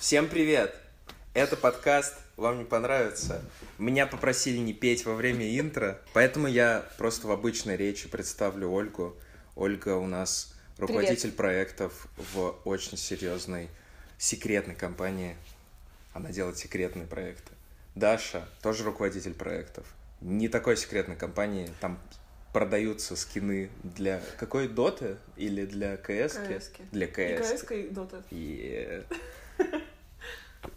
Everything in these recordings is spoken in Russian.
Всем привет! Это подкаст «Вам не понравится». Меня попросили не петь во время интро, поэтому я просто в обычной речи представлю Ольгу. Ольга у нас руководитель проектов в очень серьезной секретной компании. Она делает секретные проекты. Даша тоже руководитель проектов. Не такой секретной компании, там продаются скины для какой доты или для КС? КС-ки. Для И КС. КС и Дота. И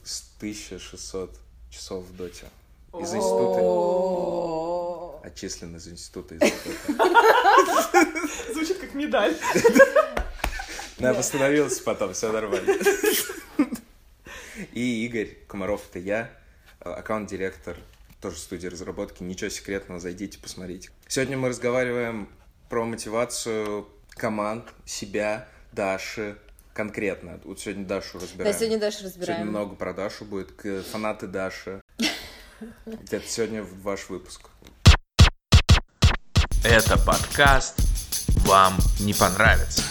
с 1600 часов в доте. Из института. Отчислен из института. Звучит как медаль. Но я восстановился потом, все нормально. И Игорь Комаров, это я, аккаунт-директор тоже студии разработки. Ничего секретного, зайдите, посмотрите. Сегодня мы разговариваем про мотивацию команд, себя, Даши, конкретно. Вот сегодня Дашу Да, разбираем. сегодня Дашу Сегодня разбираем. много про Дашу будет. Фанаты Даши. Это сегодня ваш выпуск. Это подкаст «Вам не понравится».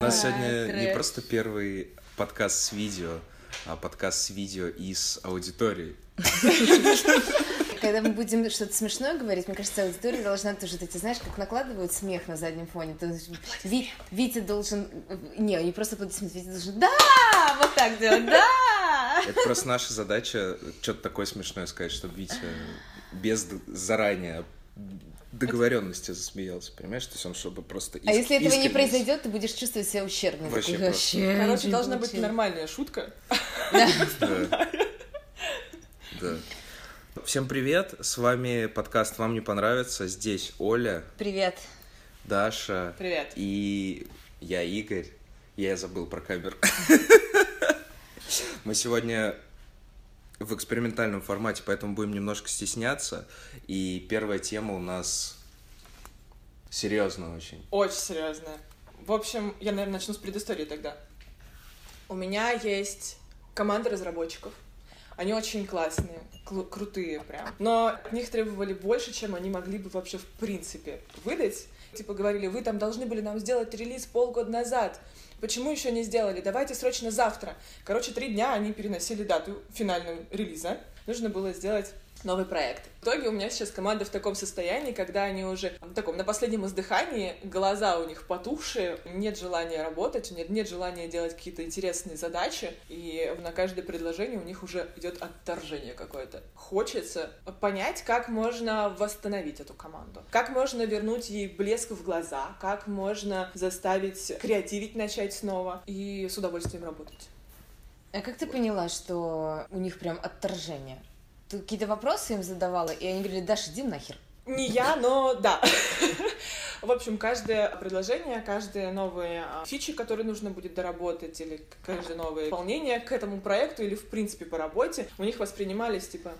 У нас сегодня не просто первый подкаст с видео, а подкаст с видео и с аудиторией. Когда мы будем что-то смешное говорить, мне кажется, аудитория должна тоже, ты знаешь, как накладывают смех на заднем фоне. То есть Ви- Витя должен... Не, не просто аплодисмент, Витя должен... Да! Вот так делать, да! Это просто наша задача что-то такое смешное сказать, чтобы Витя без заранее договоренности засмеялся, понимаешь? То есть он чтобы просто А если этого не искренне- произойдет, ты будешь чувствовать себя ущербным. Вообще Такой, вообще Короче, должна не быть нормальная шутка. Да. Да. Всем привет, с вами подкаст «Вам не понравится». Здесь Оля, Привет. Даша Привет. и я Игорь. Я забыл про камеру. Мы сегодня в экспериментальном формате, поэтому будем немножко стесняться. И первая тема у нас серьезная очень. Очень серьезно. В общем, я, наверное, начну с предыстории тогда. У меня есть команда разработчиков. Они очень классные, крутые прям. Но от них требовали больше, чем они могли бы вообще в принципе выдать. Типа говорили, вы там должны были нам сделать релиз полгода назад. Почему еще не сделали? Давайте срочно завтра. Короче, три дня они переносили дату финального релиза. Нужно было сделать новый проект. В итоге у меня сейчас команда в таком состоянии, когда они уже в таком на последнем издыхании, глаза у них потухшие, нет желания работать, нет, нет желания делать какие-то интересные задачи, и на каждое предложение у них уже идет отторжение какое-то. Хочется понять, как можно восстановить эту команду, как можно вернуть ей блеск в глаза, как можно заставить креативить начать снова и с удовольствием работать. А как ты поняла, что у них прям отторжение? Какие-то вопросы им задавала, и они говорили, Даша, иди нахер. Не я, но да. В общем, каждое предложение, каждые новые а, фичи, которые нужно будет доработать, или каждое новое дополнение к этому проекту, или в принципе по работе, у них воспринимались типа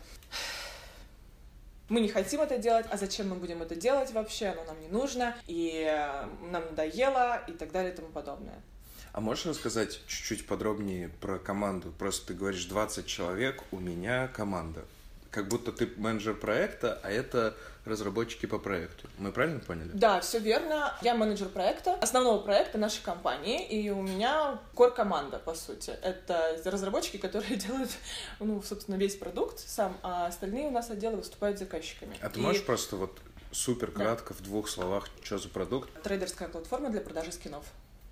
мы не хотим это делать, а зачем мы будем это делать вообще, оно нам не нужно, и э, нам надоело, и так далее, и тому подобное. А можешь рассказать чуть-чуть подробнее про команду? Просто ты говоришь 20 человек, у меня команда. Как будто ты менеджер проекта, а это разработчики по проекту. Мы правильно поняли? Да, все верно. Я менеджер проекта, основного проекта нашей компании, и у меня кор-команда, по сути. Это разработчики, которые делают, ну, собственно, весь продукт сам, а остальные у нас отделы выступают заказчиками. А ты И можешь просто вот супер кратко в двух словах, что за продукт? Трейдерская платформа для продажи скинов.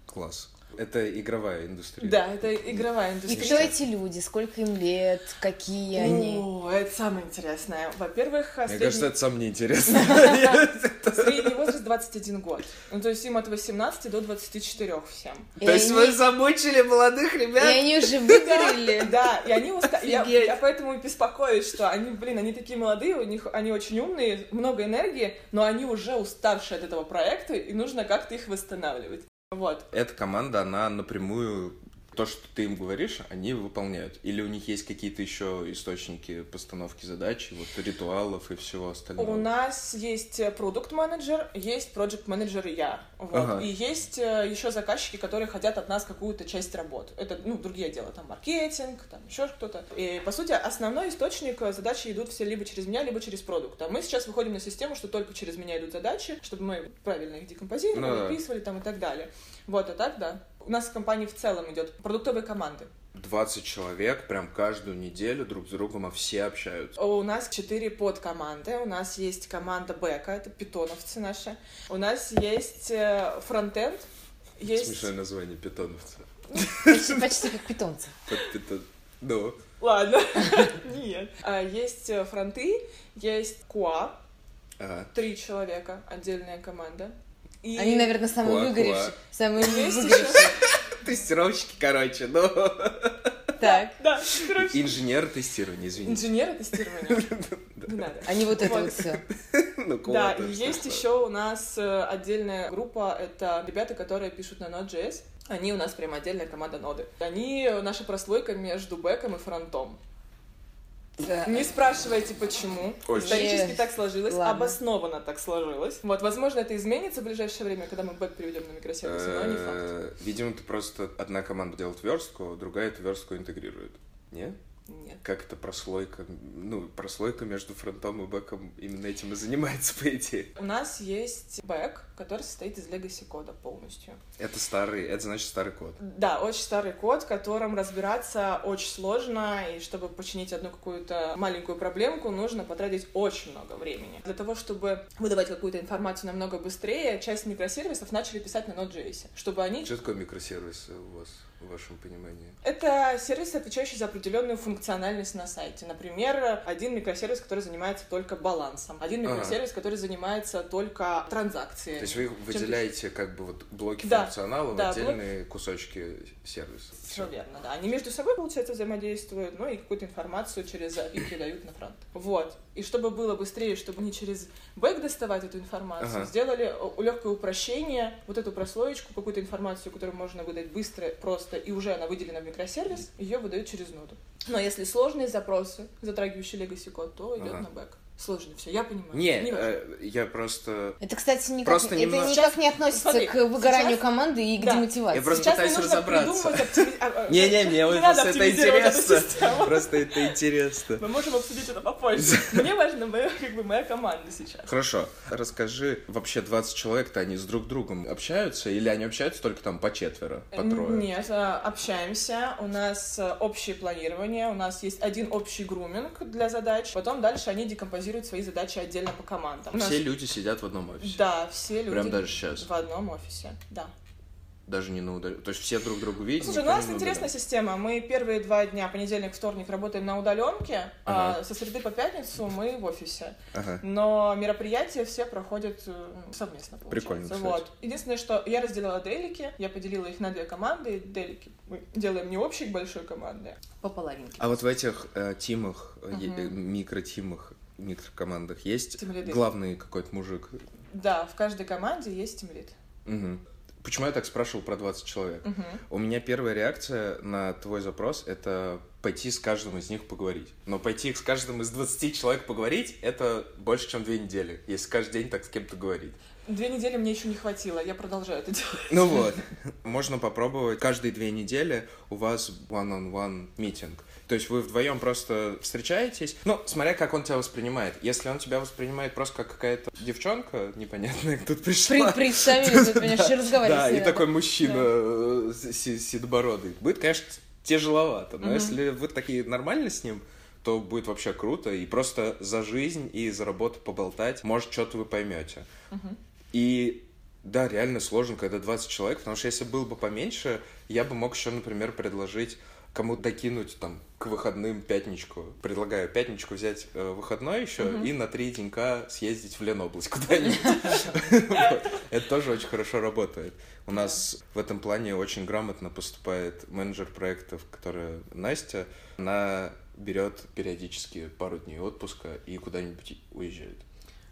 Класс. Это игровая индустрия. Да, это игровая И индустрия. кто эти люди, сколько им лет, какие они? О, это самое интересное. Во-первых, Мне средний... кажется, это самое неинтересное. средний возраст 21 год. Ну, то есть им от 18 до 24 всем. И То есть вы замучили молодых И ребят? они уже выгорели. Да, и они уста... я, Офигеть. я поэтому и беспокоюсь, что они, блин, они такие молодые, у них они очень умные, много энергии, но они уже уставшие от этого проекта, и нужно как-то их восстанавливать. Вот. Эта команда, она напрямую то, что ты им говоришь, они выполняют. Или у них есть какие-то еще источники постановки задач, вот ритуалов и всего остального? У нас есть продукт менеджер есть проект менеджер я. Вот. Ага. И есть э, еще заказчики, которые хотят от нас какую-то часть работы. Это, ну, другие отделы, там, маркетинг, там, еще кто-то. И, по сути, основной источник э, задачи идут все либо через меня, либо через продукт. А мы сейчас выходим на систему, что только через меня идут задачи, чтобы мы правильно их декомпозировали, Ну да. выписывали там и так далее. Вот, а так, да. У нас в компании в целом идет продуктовые команды. 20 человек прям каждую неделю друг с другом, а все общаются. У нас четыре подкоманды. У нас есть команда бэка, это питоновцы наши. У нас есть э, фронтенд. Есть... Смешное название питоновца. Почти, почти как питомцы. Под питон- Ну, Ладно. Нет. А, Есть э, фронты, есть куа, ага. три человека, отдельная команда. И Они, наверное, самые Куа-куа. выгоревшие. Самые выгоревшие. Тестировщики, короче, ну. Так. Да, короче. Инженер тестирования, извините. Инженеры тестирования. Не надо. Они вот это Вот. все. Ну, Да, и есть еще у нас э, отдельная группа, это ребята, которые пишут на Node.js. Они у нас прям отдельная команда ноды. Они э, наша прослойка между бэком и фронтом. Не спрашивайте, почему. Очень. Исторически так сложилось, ладно. обоснованно так сложилось. Вот, возможно, это изменится в ближайшее время, когда мы бэк переведем на микросервисы, но не факт. Э, Видимо, ты просто одна команда делает верстку, другая эту верстку интегрирует. Не? Нет. Как это прослойка? Ну, прослойка между фронтом и бэком именно этим и занимается, по идее. У нас есть бэк, который состоит из legacy кода полностью. Это старый, это значит старый код. Да, очень старый код, в котором разбираться очень сложно, и чтобы починить одну какую-то маленькую проблемку, нужно потратить очень много времени. Для того, чтобы выдавать какую-то информацию намного быстрее, часть микросервисов начали писать на Node.js, чтобы они... Что такое микросервисы у вас, в вашем понимании? Это сервисы, отвечающие за определенную функциональность на сайте. Например, один микросервис, который занимается только балансом, один Ага. микросервис, который занимается только транзакциями. То есть вы выделяете как бы вот блоки Да, функционала да, в отдельные кусочки сервиса. Все верно, да. Они между собой, получается, взаимодействуют, ну и какую-то информацию через API передают на фронт. Вот. И чтобы было быстрее, чтобы не через бэк доставать эту информацию, Ага. сделали легкое упрощение, вот эту прослоечку, какую-то информацию, которую можно выдать быстро, просто, и уже она выделена в микросервис, ее выдают через ноду. Но если сложные запросы, затрагивающие legacy код, то идет Ага. на бэк. Сложно все, я понимаю. Не, важно. э, я просто... Это, кстати, никак, Просто это немного- никак не относится Смотри, к выгоранию сейчас- команды и к Да. демотивации. Я просто Сейчас пытаюсь мне нужно разобраться. а, а, Не-не, мне не просто это интересно. Просто это интересно. Мы можем обсудить это попозже. Мне важна моя, команда сейчас. Хорошо, расскажи, вообще 20 человек-то они с друг другом общаются или они общаются только там по четверо, по трое? Нет, а, общаемся. У нас а, общее планирование, у нас есть один общий груминг для задач. Потом дальше они декомпозируют свои задачи отдельно по командам. У нас- Все люди сидят в одном офисе. Да, все люди. Прям даже сейчас. В одном офисе, да. Даже не на удаленке. То есть все друг друга видят. Слушай, ну, у нас интересная система. Мы первые два дня, понедельник, вторник, работаем на удаленке, а Ага. со среды по пятницу мы в офисе. Ага. Но мероприятия все проходят э, совместно, получается. Прикольно, кстати. Вот. Единственное, что я разделила делики, я поделила их на две команды, делики мы делаем не общей большой команды, по половинке. А вот в этих э, тимах, э, микротимах, микрокомандах есть Тимлиды. главный какой-то мужик? Да, в каждой команде есть тимлид. Мгм. Почему я так спрашивал про 20 человек? Мгм. У меня первая реакция на твой запрос — это пойти с каждым из них поговорить. Но пойти с каждым из 20 человек поговорить — это больше, чем две недели, если каждый день так с кем-то говорить. Две недели мне еще не хватило, я продолжаю это делать. Ну вот, можно попробовать каждые две недели у вас one-on-one митинг. То есть вы вдвоем просто встречаетесь, ну, смотря как он тебя воспринимает. Если он тебя воспринимает просто как какая-то девчонка непонятная, тут пришла. При- Представили, тут, понимаешь, Да, с и такой мужчина э, седобородый. Будет, конечно, тяжеловато, но если вы такие нормально с ним, то будет вообще круто. И просто за жизнь и за работу поболтать, может, что-то вы поймете. Мгм. И да, реально сложно, когда 20 человек, потому что если было бы поменьше, я бы мог еще, например, предложить кому-то докинуть там к выходным пятничку. Предлагаю пятничку взять э, выходной еще Мгм. и на три денька съездить в Ленобласть куда-нибудь. Это тоже очень хорошо работает. У нас в этом плане очень грамотно поступает менеджер проектов, которая Настя. Она берет периодически пару дней отпуска и куда-нибудь уезжает.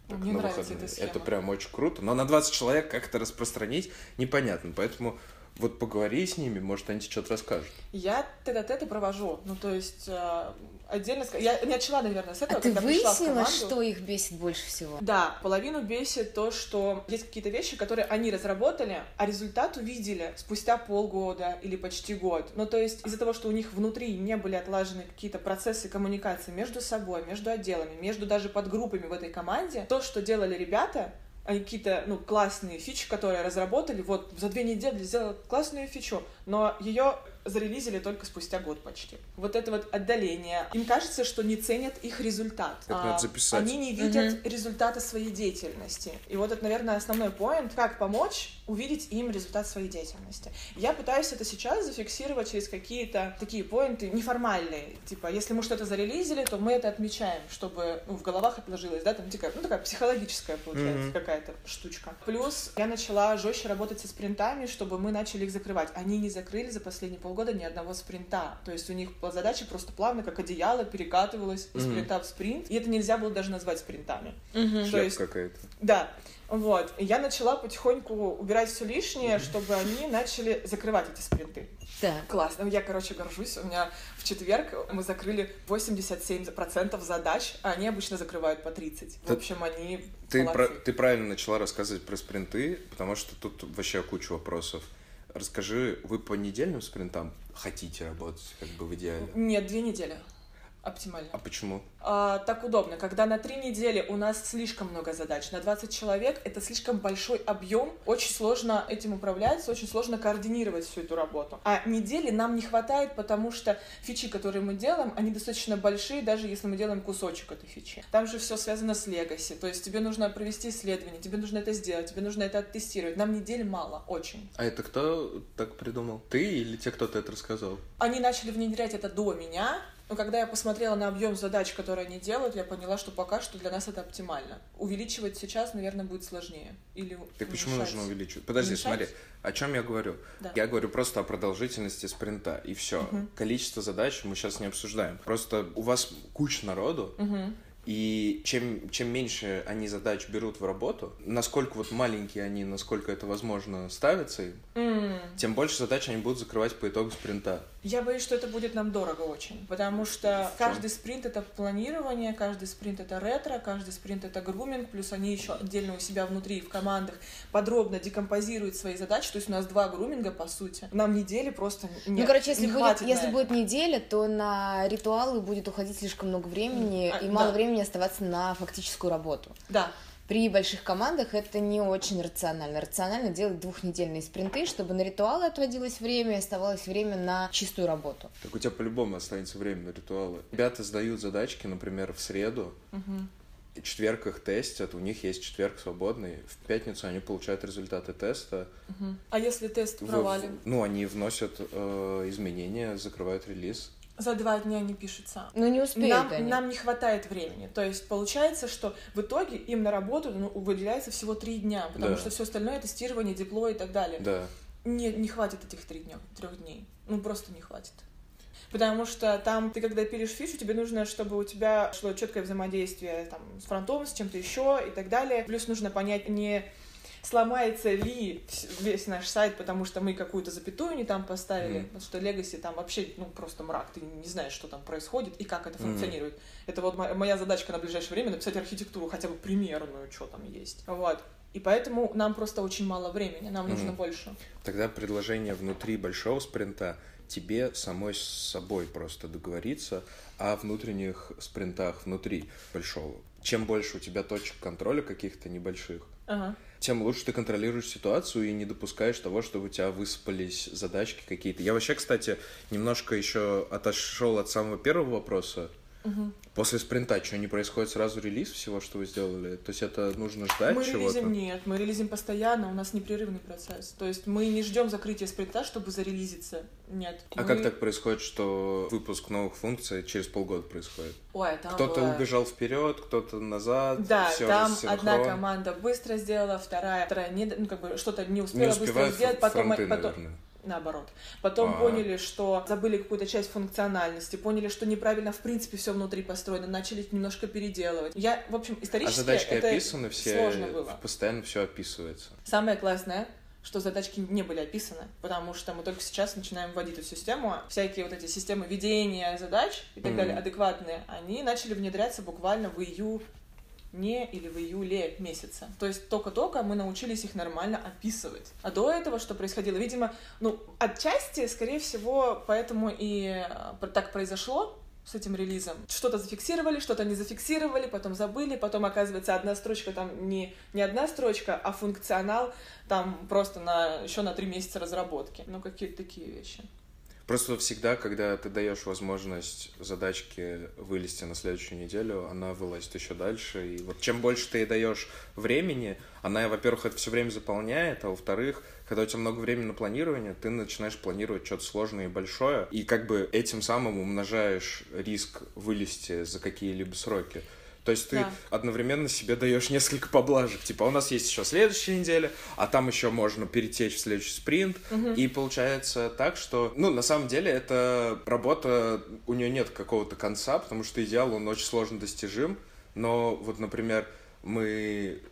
Так, Мне на нравится схема. Это прям очень круто. Но на 20 человек как это распространить непонятно. Поэтому вот поговори с ними, может, они тебе что-то расскажут. Я тет-а-теты провожу. Ну, то есть, э, отдельно... Я начала, наверное, с этого, А ты когда пришла в выяснила, команду. что их бесит больше всего? Да, половину бесит то, что есть какие-то вещи, которые они разработали, а результат увидели спустя полгода или почти год. Ну, то есть из-за того, что у них внутри не были отлажены какие-то процессы коммуникации между собой, между отделами, между даже подгруппами в этой команде, то, что делали ребята, какие-то, ну, классные фичи, которые разработали, вот, за две недели сделали классную фичу, но ее зарелизили только спустя год почти. Вот это вот отдаление. Им кажется, что не ценят их результат. Это надо записать. Они не видят результата своей деятельности. И вот это, наверное, основной поинт, как помочь увидеть им результат своей деятельности. Я пытаюсь это сейчас зафиксировать через какие-то такие поинты неформальные. Типа, если мы что-то зарелизили, то мы это отмечаем, чтобы ну, в головах отложилось, да, там такая, ну, такая психологическая, получается, Мгм. какая-то штучка. Плюс я начала жестче работать со спринтами, чтобы мы начали их закрывать. Они не закрыли за последние полгода ни одного спринта. То есть у них задача просто плавно, как одеяло, перекатывалась из Мгм. спринта в спринт. И это нельзя было даже назвать спринтами. То Шляпа есть какая-то. да, вот. И я начала потихоньку убирать все лишнее, чтобы они начали закрывать эти спринты. Так. Классно. Я, короче, горжусь. У меня в четверг мы закрыли 87% задач, а они обычно закрывают по 30. В Ты- общем, они Ты, про- ты правильно начала рассказывать про спринты, потому что тут вообще куча вопросов. Расскажи, вы по недельным спринтам хотите работать, как бы в идеале? Нет, две недели. Оптимально. А почему? А, так удобно, когда на три недели у нас слишком много задач, на 20 человек это слишком большой объем, очень сложно этим управляться, очень сложно координировать всю эту работу. А недели нам не хватает, потому что фичи, которые мы делаем, они достаточно большие, даже если мы делаем кусочек этой фичи. Там же все связано с легаси, то есть тебе нужно провести исследование, тебе нужно это сделать, тебе нужно это оттестировать. Нам недели мало, очень. А это кто так придумал? Ты или те, кто ты это рассказал? Они начали внедрять это до меня, но когда я посмотрела на объем задач, которые они делают, я поняла, что пока что для нас это оптимально. Увеличивать сейчас, наверное, будет сложнее. Или Так почему уменьшать. нужно увеличивать? Подожди, Уменьшать? смотри, о чем я говорю? Да. Я говорю просто о продолжительности спринта, и все. Мгм. Количество задач мы сейчас не обсуждаем. Просто у вас куча народу, Мгм. и чем, чем меньше они задач берут в работу, насколько вот маленькие они, насколько это возможно ставится им, М. тем больше задач они будут закрывать по итогу спринта. Я боюсь, что это будет нам дорого очень, потому что каждый спринт это планирование, каждый спринт это ретро, каждый спринт это груминг, плюс они еще отдельно у себя внутри в командах подробно декомпозируют свои задачи, то есть у нас два груминга по сути. Нам недели просто не Ну, короче, если, не будет, если будет неделя, то на ритуалы будет уходить слишком много времени А, и мало да. времени оставаться на фактическую работу. Да, При больших командах это не очень рационально. Рационально делать двухнедельные спринты, чтобы на ритуалы отводилось время и оставалось время на чистую работу. Так у тебя по-любому останется время на ритуалы. Ребята сдают задачки, например, в среду, и четверг их тестят, у них есть четверг свободный, в пятницу они получают результаты теста, Мгм. А если тест в- провален? ну, они вносят э, изменения, закрывают релиз. За два дня не пишется. Но не успеют Нам, они. нам не хватает времени. То есть получается, что в итоге им на работу ну, выделяется всего три дня, потому Да. что все остальное тестирование, дипло и так далее. Да. Не, не хватит этих трех дней, трех дней. Ну просто не хватит. Потому что там ты, когда пилишь фичу, тебе нужно, чтобы у тебя шло четкое взаимодействие там, с фронтом, с чем-то еще и так далее. Плюс нужно понять, не сломается ли весь наш сайт, потому что мы какую-то запятую не там поставили, потому что Legacy там вообще, ну, просто мрак, ты не знаешь, что там происходит и как это функционирует. Это вот мо- моя задачка на ближайшее время написать архитектуру, хотя бы примерную, что там есть. Вот. И поэтому нам просто очень мало времени, нам нужно Мгм. больше. Тогда предложение внутри большого спринта тебе самой с собой просто договориться о внутренних спринтах внутри большого. Чем больше у тебя точек контроля каких-то небольших, Ага. тем лучше ты контролируешь ситуацию и не допускаешь того, чтобы у тебя высыпались задачки какие-то. Я вообще, кстати, немножко еще отошел от самого первого вопроса. Мгм. После спринта что, не происходит сразу релиз всего, что вы сделали? То есть это нужно ждать Мы чего-то? релизим нет, мы релизим постоянно, у нас непрерывный процесс. То есть мы не ждем закрытия спринта, чтобы зарелизиться. Нет. А Мы- как так происходит, что выпуск новых функций через полгода происходит? Ой, там Кто-то было- убежал вперед, кто-то назад. Да, всё там рассинхрон. одна команда быстро сделала, вторая, вторая не, ну, как бы что-то не не успела быстро успевают сделать, потом, фронты, потом наверное. Наоборот. Потом А. поняли, что забыли какую-то часть функциональности, поняли, что неправильно в принципе все внутри построено, начали немножко переделывать. Я, в общем, А исторически задачки это описаны все, сложно было. постоянно все описывается. Самое классное, что задачки не были описаны, потому что мы только сейчас начинаем вводить эту систему. Всякие вот эти системы ведения задач и так Мгм. далее, адекватные, они начали внедряться буквально в июне или в июле месяца. То есть только-только мы научились их нормально описывать. А до этого что происходило? Видимо, ну, отчасти, скорее всего, поэтому и э, так произошло, с этим релизом. Что-то зафиксировали, что-то не зафиксировали, потом забыли, потом, оказывается, одна строчка там не, не одна строчка, а функционал там просто на, еще на три месяца разработки. Ну, какие-то такие вещи. Просто всегда, когда ты даешь возможность задачке вылезти на следующую неделю, она вылазит еще дальше. И вот чем больше ты ей даешь времени, она, во-первых, это все время заполняет, а во-вторых, когда у тебя много времени на планирование, ты начинаешь планировать что-то сложное и большое, и как бы этим самым умножаешь риск вылезти за какие-либо сроки. То есть ты Да. одновременно себе даешь несколько поблажек. Типа, у нас есть еще следующая неделя, а там еще можно перетечь в следующий спринт. И получается так, что, ну, на самом деле, эта работа, у нее нет какого-то конца, потому что идеал, он очень сложно достижим. Но вот, например, мы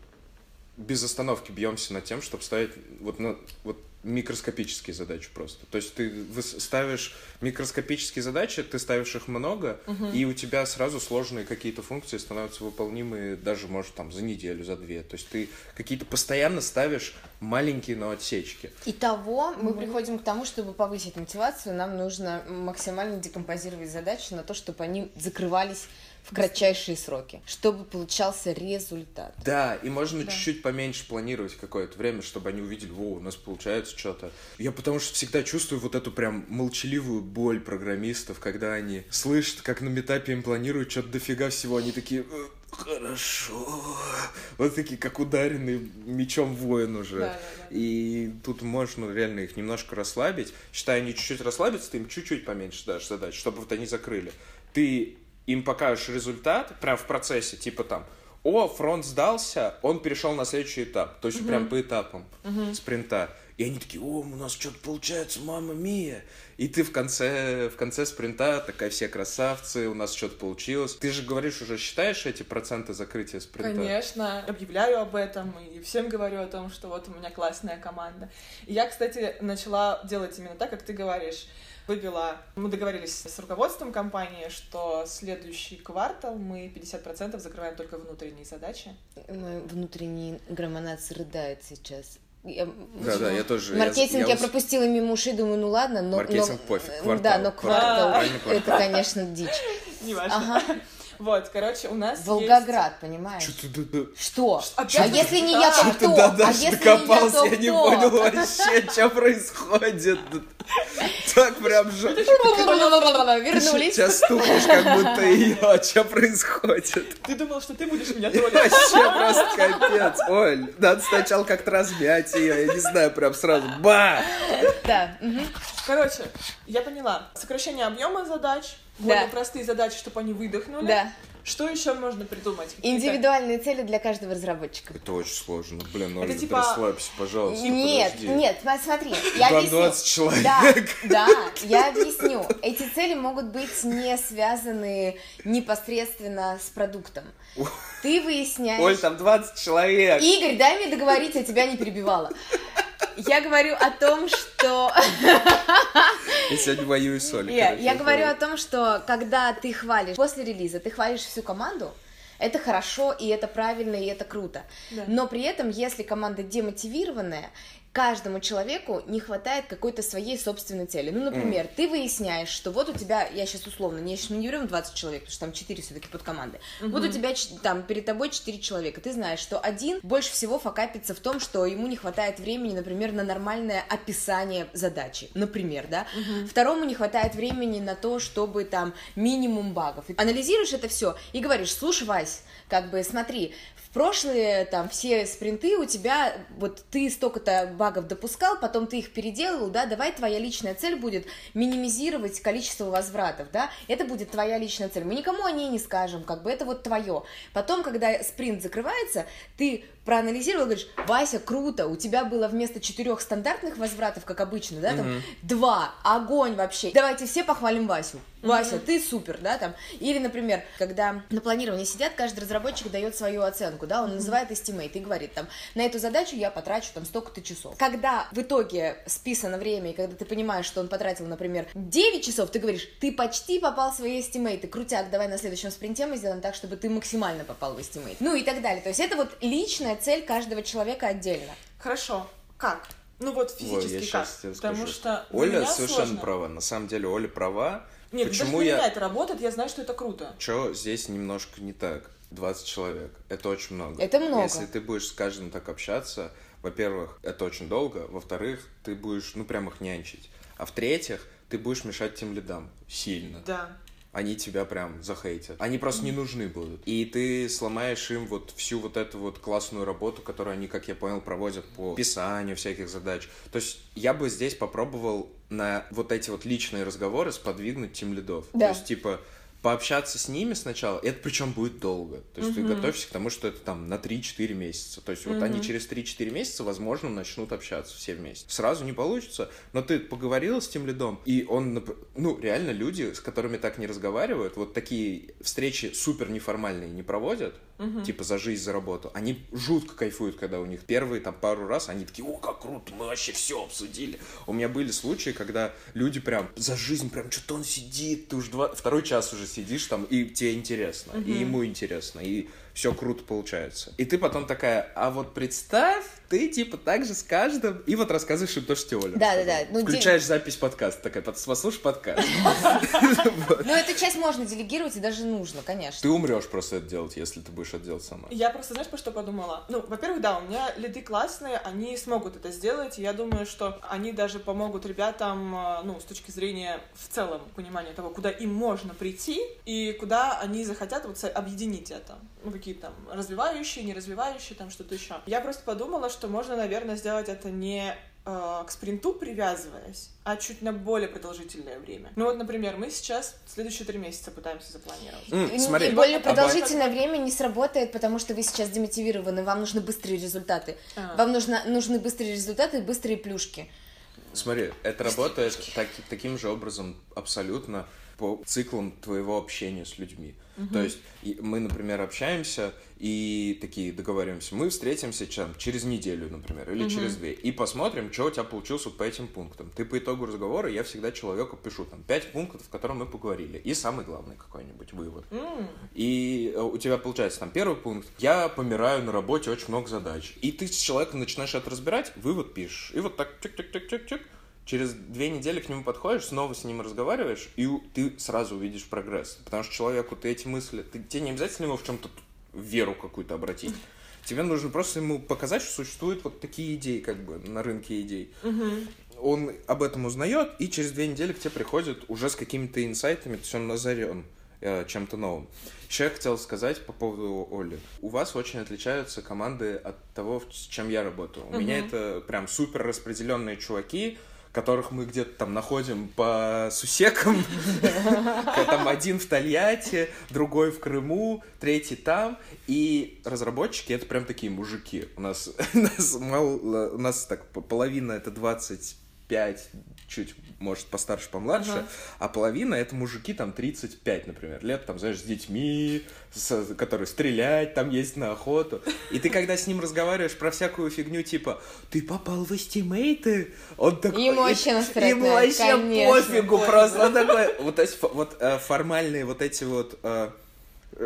без остановки бьемся над тем, чтобы ставить вот, ну, вот микроскопические задачи просто. То есть ты ставишь микроскопические задачи, ты ставишь их много, и у тебя сразу сложные какие-то функции становятся выполнимы даже, может, там, за неделю, за две. То есть ты какие-то постоянно ставишь маленькие, но отсечки. Итого мы приходим к тому, чтобы повысить мотивацию, нам нужно максимально декомпозировать задачи на то, чтобы они закрывались в кратчайшие сроки, чтобы получался результат. Да, и можно Да. чуть-чуть поменьше планировать какое-то время, чтобы они увидели, во, у нас получается что-то. Я потому что всегда чувствую вот эту прям молчаливую боль программистов, когда они слышат, как на метапе им планируют что-то дофига всего, они такие, «Э, хорошо. Вот такие, как ударенный мечом воин уже. Да, да, да. И тут можно реально их немножко расслабить. Считай, они чуть-чуть расслабятся, ты им чуть-чуть поменьше дашь задач, чтобы вот они закрыли. Ты им покажешь результат прям в процессе, типа там, о, фронт сдался, он перешел на следующий этап. То есть прям по этапам спринта. И они такие, о, у нас что-то получается, мама мия. И ты в конце, в конце спринта такая, все красавцы, у нас что-то получилось. Ты же говоришь, уже считаешь эти проценты закрытия спринта? Конечно, объявляю об этом и всем говорю о том, что вот у меня классная команда. И я, кстати, начала делать именно так, как ты говоришь. Выбила, мы договорились с руководством компании, что следующий квартал мы 50% закрываем только внутренние задачи. Мой внутренний громонадс рыдает сейчас. Я- Да, да, я тоже. я- Маркетинг я, ус- пропустила мимо ушей, думаю, ну ладно, но... Маркетинг но- пофиг, квартал. Да, но квартал, квартал. это, конечно, дичь. Неважно. Ага, Вот, короче, у нас есть... Волгоград, понимаешь? Чё ты, да- да- Что? Опять А если не я, то кто? до А Даши если не я, докопался? то Я не кто? понял вообще, что происходит. Так прям же. Вернулись. Сейчас стукнешь, как будто ее. Что происходит? Ты думал, что ты будешь меня троллить? Вообще просто капец. Оль, надо сначала как-то размять ее. Я не знаю, прям сразу. Ба! Да. Короче, я поняла. Сокращение объема задач, Да. более простые задачи, чтобы они выдохнули. Да. Что еще можно придумать? Индивидуальные цели для каждого разработчика. Это очень сложно. Блин, Это Оль, типа- расслабься, пожалуйста. Нет, подожди. нет, сма- смотри, я Там объясню. 20 человек. Да, да, я объясню. Эти цели могут быть не связаны непосредственно с продуктом. Ты выясняешь... Оль, там 20 человек. Игорь, дай мне договорить, я тебя не перебивала. Я говорю о том, что... Я сегодня воюю с Олей. Нет, я говорю о том, что когда ты хвалишь после релиза, ты хвалишь всю команду, это хорошо, и это правильно, и это круто. Да. Но при этом, если команда демотивированная, каждому человеку не хватает какой-то своей собственной цели. Ну, например, ты выясняешь, что вот у тебя, я сейчас условно, не, мы не берем 20 человек, потому что там 4 все-таки под команды. Вот у тебя там перед тобой 4 человека. Ты знаешь, что один больше всего фокапится в том, что ему не хватает времени, например, на нормальное описание задачи. Например, да. Второму не хватает времени на то, чтобы там минимум багов. И анализируешь это все и говоришь, слушай, Вась, как бы смотри, в прошлые там все спринты у тебя, вот ты столько-то багов допускал, потом ты их переделывал, да, давай твоя личная цель будет минимизировать количество возвратов, да, это будет твоя личная цель, мы никому о ней не скажем, как бы это вот твое. Потом, когда спринт закрывается, ты проанализировал, говоришь, Вася, круто, у тебя было вместо четырех стандартных возвратов, как обычно, да, там, два, огонь вообще, давайте все похвалим Васю. Вася, ты супер, да, там. Или, например, когда на планировании сидят, каждый разработчик дает свою оценку, да, он называет estimate и говорит там, на эту задачу я потрачу там столько-то часов. Когда в итоге списано время, и когда ты понимаешь, что он потратил, например, 9 часов, ты говоришь, ты почти попал в свои estimate ы, крутяк, давай на следующем спринте мы сделаем так, чтобы ты максимально попал в estimate. Ну и так далее. То есть это вот цель каждого человека отдельно. Хорошо. Как? Ну вот я физически щас как. тебе Потому скажу. что Оля совершенно сложно. права. На самом деле Оля права. Нет, Почему даже я- меня это работает, я знаю, что это круто. Чё здесь немножко не так? 20 человек. Это очень много. Это много. Если ты будешь с каждым так общаться, во-первых, это очень долго. Во-вторых, ты будешь, ну, прям их нянчить. А в-третьих, ты будешь мешать тем лидам сильно. Да. Они тебя прям захейтят. Они просто не нужны будут. И ты сломаешь им вот всю вот эту вот классную работу, которую они, как я понял, проводят по писанию всяких задач. То есть я бы здесь попробовал на вот эти вот личные разговоры сподвигнуть тем лидов. Да. То есть, типа, пообщаться с ними сначала, это причем будет долго. То есть ты готовься к тому, что это там на 3-4 месяца. То есть вот они через 3-4 месяца, возможно, начнут общаться все вместе. Сразу не получится, но ты поговорил с тем лидом, и он, ну, реально люди, с которыми так не разговаривают, вот такие встречи супер неформальные не проводят, типа за жизнь, за работу, они жутко кайфуют, когда у них первые там пару раз, они такие, о, как круто, мы вообще все обсудили. У меня были случаи, когда люди прям за жизнь, прям что-то он сидит, ты уже два, второй час уже сидишь там, и тебе интересно, и ему интересно, и все круто получается. И ты потом такая, а вот представь, ты типа так же с каждым, и вот рассказываешь им то, что Оля Да, да, да. Ну, Включаешь запись подкаста, такая, «Пос- послушай подкаст. Ну, эту часть можно делегировать и даже нужно, конечно. Ты умрешь просто это делать, если ты будешь это делать сама. Я просто, знаешь, про что подумала? Ну, во-первых, да, у меня лиды классные, они смогут это сделать. и Я думаю, что они даже помогут ребятам, э, ну, с точки зрения в целом понимания того, куда им можно прийти и куда они захотят вот объединить это. Ну, какие там развивающие, не развивающие, там что-то еще. Я просто подумала, что можно, наверное, сделать это не э, к спринту привязываясь, а чуть на более продолжительное время. Ну вот, например, мы сейчас следующие три месяца пытаемся запланировать. И- смотри, и более а продолжительное время не сработает, потому что вы сейчас демотивированы, вам нужны быстрые результаты. А. Вам нужно, нужны быстрые результаты и быстрые плюшки. Смотри, это работает так- таким же образом абсолютно по циклам твоего общения с людьми. То есть мы, например, общаемся и такие договариваемся, мы встретимся чем? через неделю, например, или через две, и посмотрим, что у тебя получилось вот по этим пунктам. Ты по итогу разговора, я всегда человеку пишу там пять пунктов, о которых мы поговорили, и самый главный какой-нибудь вывод. М. И э, у тебя получается там первый пункт. Я помираю на работе, очень много задач. И ты с человеком начинаешь это разбирать, вывод пишешь. И вот так чик-чик-чик-чик-чик. Через две недели к нему подходишь, снова с ним разговариваешь, и ты сразу увидишь прогресс. Потому что человеку ты эти мысли... Ты, тебе не обязательно его в чем-то веру какую-то обратить. Тебе нужно просто ему показать, что существуют вот такие идеи, как бы, на рынке идей. Он об этом узнает, и через две недели к тебе приходит уже с какими-то инсайтами, то есть он назарен э, чем-то новым. Еще я хотел сказать по поводу Оли. У вас очень отличаются команды от того, с чем я работаю. У меня это прям супер распределенные чуваки, которых мы где-то там находим по сусекам. Там один в Тольятти, другой в Крыму, третий там. И разработчики это прям такие мужики. У нас, у нас мало, у нас так по- половина это 25, чуть, может, постарше, помладше, Ага. а половина это мужики там 35, например, лет, там, знаешь, с детьми, с- которые стрелять там есть на охоту. И ты, когда с ним разговариваешь про всякую фигню, типа, ты попал в эстимейты? Он такой... Ему вообще Ему вообще конечно. пофигу просто. Он такой... Вот, ф- вот э, формальные вот эти вот э,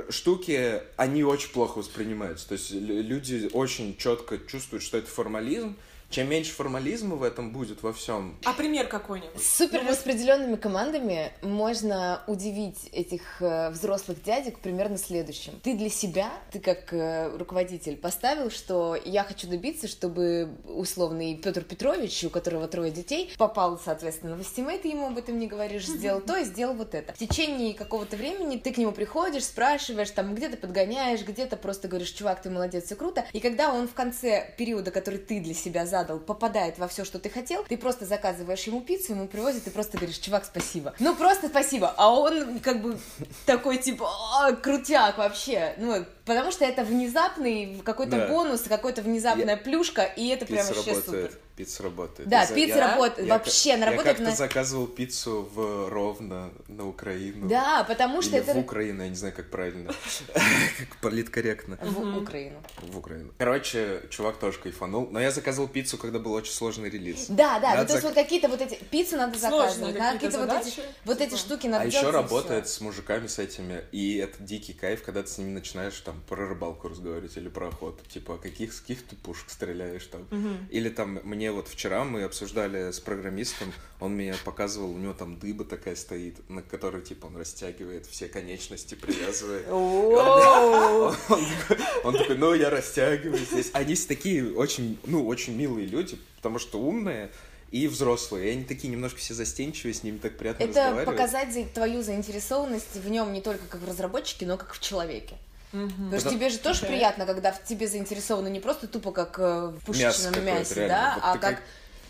штуки, они очень плохо воспринимаются. То есть лю- люди очень четко чувствуют, что это формализм. Чем меньше формализма в этом будет во всем, А пример какой-нибудь? С супер распределенными командами можно удивить этих э, взрослых дядек примерно следующим. Ты для себя, ты как э, руководитель поставил, что я хочу добиться, чтобы условный Петр Петрович, у которого трое детей, попал, соответственно, в estimate, ты ему об этом не говоришь, сделал то и сделал вот это. В течение какого-то времени ты к нему приходишь, спрашиваешь, там где-то подгоняешь, где-то просто говоришь, чувак, ты молодец, все круто. И когда он в конце периода, который ты для себя задал, попадает во все, что ты хотел, ты просто заказываешь ему пиццу, ему привозят, и просто говоришь, чувак, спасибо. Ну, просто спасибо. А он как бы такой, типа, «А, крутяк вообще. Ну, потому что это внезапный какой-то Да. бонус, какой-то внезапная плюшка, и это прям пицца вообще работает. супер. Пицца работает. Да, Я за- пицца я- работает. я Вообще, как- она Я работает как-то на- заказывал пиццу в Ровно, на Украину. Да, потому что Или это... в Украину, я не знаю, как правильно. Как политкорректно. В Украину. В Украину. Короче, чувак тоже кайфанул. Но я заказывал пиццу, когда был очень сложный релиз. Да, да, ну Надо то есть зак- вот какие-то вот эти пиццу надо заказывать, надо какие-то вот эти, вот эти типа. штуки надо А еще работает с мужиками с этими, и это дикий кайф, когда ты с ними начинаешь там про рыбалку разговаривать или про охоту. Типа, каких, с каких ты пушек стреляешь там. Или там, мне вот вчера мы обсуждали с программистом, он мне показывал, у него там дыба такая стоит, на которой, типа, он растягивает все конечности, привязывает. Он такой- он такой, ну, я растягиваю здесь. Они все такие очень, ну, очень милые люди, потому что умные и взрослые. И они такие немножко все застенчивые, с ними так приятно Это разговаривать. показать за- твою заинтересованность в нем не только как в разработчике, но как в человеке. Потому что тебе же тоже приятно, когда в тебе заинтересованы не просто тупо как э, в Мясо пушечном какое-то, мясе, реально. да, Вот а как,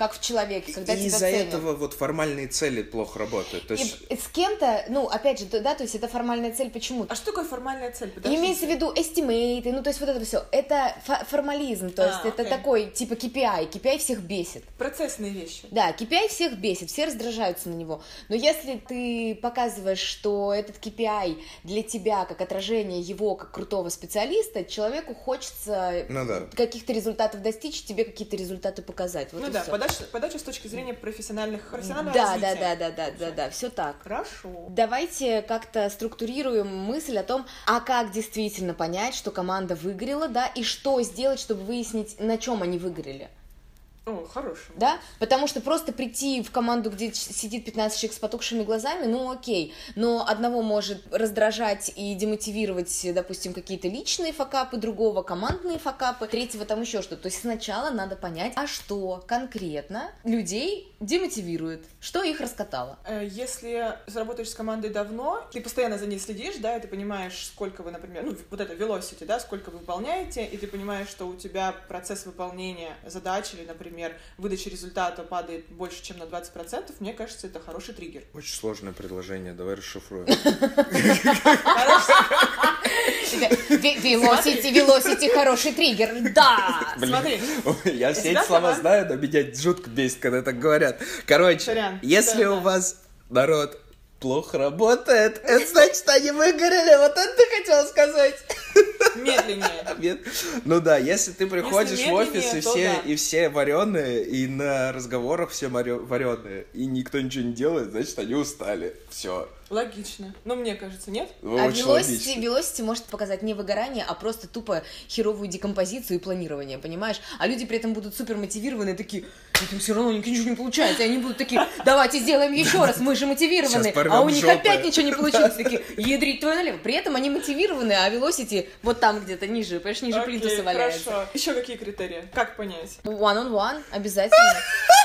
как- в человеке, когда И тебя из-за ценят. этого вот формальные цели плохо работают. То есть И с кем-то, ну, опять же, да, то есть это формальная цель, почему? А что такое формальная цель? Подождите. Имеется в виду эстимейты, ну, то есть вот это все. Это фо- формализм, то А, есть это окей. такой, типа KPI. KPI всех бесит. Процессные вещи. Да, KPI всех бесит, все раздражаются на него. Но если ты показываешь, что этот KPI для тебя как отражение его как крутого специалиста, человеку хочется Ну да. каких-то результатов достичь, тебе какие-то результаты показать. Вот ну да, всё. Подача, подача с точки зрения профессиональных, профессионального Да, да, развития. да, да, да, да, да, все так. Хорошо. Давайте как-то структурируем мысль о том, а как действительно понять, что команда выгорела, да, и что сделать, чтобы выяснить, на чем они выгорели. О, хорошо. Да? Потому что просто прийти в команду, где сидит 15 человек с потухшими глазами, ну окей. Но одного может раздражать и демотивировать, допустим, какие-то личные факапы, другого командные факапы, третьего там еще что-то. То есть сначала надо понять, а что конкретно людей демотивирует, что их раскатало. Э, Если работаешь с командой давно, ты постоянно за ней следишь, да, и ты понимаешь, сколько вы, например, ну, вот это velocity, да, сколько вы выполняете, и ты понимаешь, что у тебя процесс выполнения задач или, например, выдача результата падает больше, чем на 20%, мне кажется, это хороший триггер. Очень сложное предложение, давай расшифруем. Velocity, velocity, хороший триггер, да! Смотри, Я все эти слова знаю, но меня жутко бесит, когда так говорят. Короче, если у вас народ плохо работает, это значит, они выгорели. Вот это ты хотела сказать. медленнее. Ну да, если ты приходишь в офис, и все, да. и все вареные, и на разговорах все вареные, и никто ничего не делает, значит, они устали. Все. Логично. Ну, мне кажется, нет? А Очень velocity, velocity может показать не выгорание, а просто тупо херовую декомпозицию и планирование, понимаешь? А люди при этом будут супер мотивированы, такие, этим все равно ничего не получается, и они будут такие, давайте сделаем еще раз, мы же мотивированы, а у них жопы. опять ничего не получилось, такие, ядрить твой налево. При этом они мотивированы, а velocity вот там где-то ниже, понимаешь, ниже Окей, плинтуса валяется. Хорошо. Еще какие критерии? Как понять? One on one, обязательно.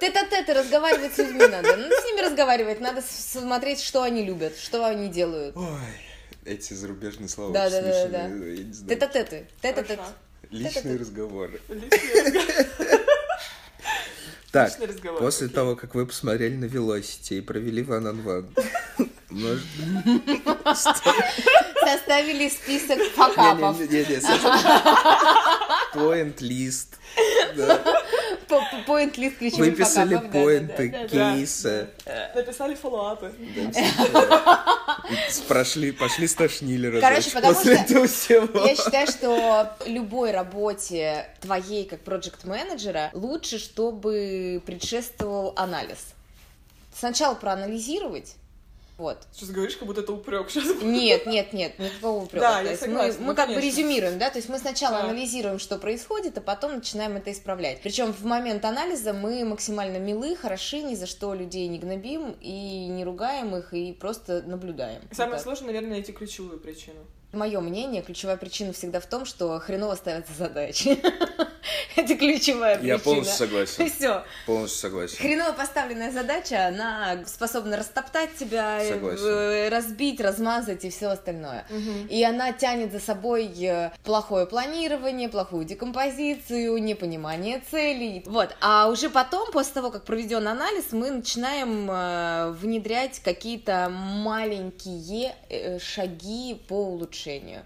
Тет-а-тет разговаривать с людьми надо. Ну, с ними разговаривать, надо смотреть, что они любят, что они делают. Ой, эти зарубежные слова Да, да, да, да. я не знаю. Тет-а-теты, тет-а-тет. Личные разговоры. Личный разговор. Так, после того, как вы посмотрели на Velocity и провели ван on ван может... Составили список факапов. Не-не-не, Point list. Поинт лист ключевых Выписали поинты, кейсы. Написали фоллоуапы. Прошли, пошли стошнили Короче, потому что. Я считаю, что любой работе твоей как проект менеджера лучше, чтобы предшествовал анализ. Сначала проанализировать, вот. Сейчас говоришь, как будто это упрек сейчас. Нет, нет, нет, никакого упрека. Да, То я есть согласна, мы, ну, мы как бы конечно. резюмируем, да, то есть мы сначала Да. анализируем, что происходит, а потом начинаем это исправлять. Причем в момент анализа мы максимально милы, хороши, ни за что людей не гнобим и не ругаем их, и просто наблюдаем. Самое Вот сложное, наверное, найти ключевую причину. Мое мнение, ключевая причина всегда в том, что хреново ставятся задачи. Это ключевая причина. Я полностью согласен. все. Полностью согласен. Хреново поставленная задача, она способна растоптать тебя, э, Согласен. э, разбить, размазать и все остальное. И она тянет за собой э, плохое планирование, плохую декомпозицию, непонимание целей. Вот. А уже потом, после того, как проведен анализ, мы начинаем внедрять какие-то маленькие шаги по улучшению.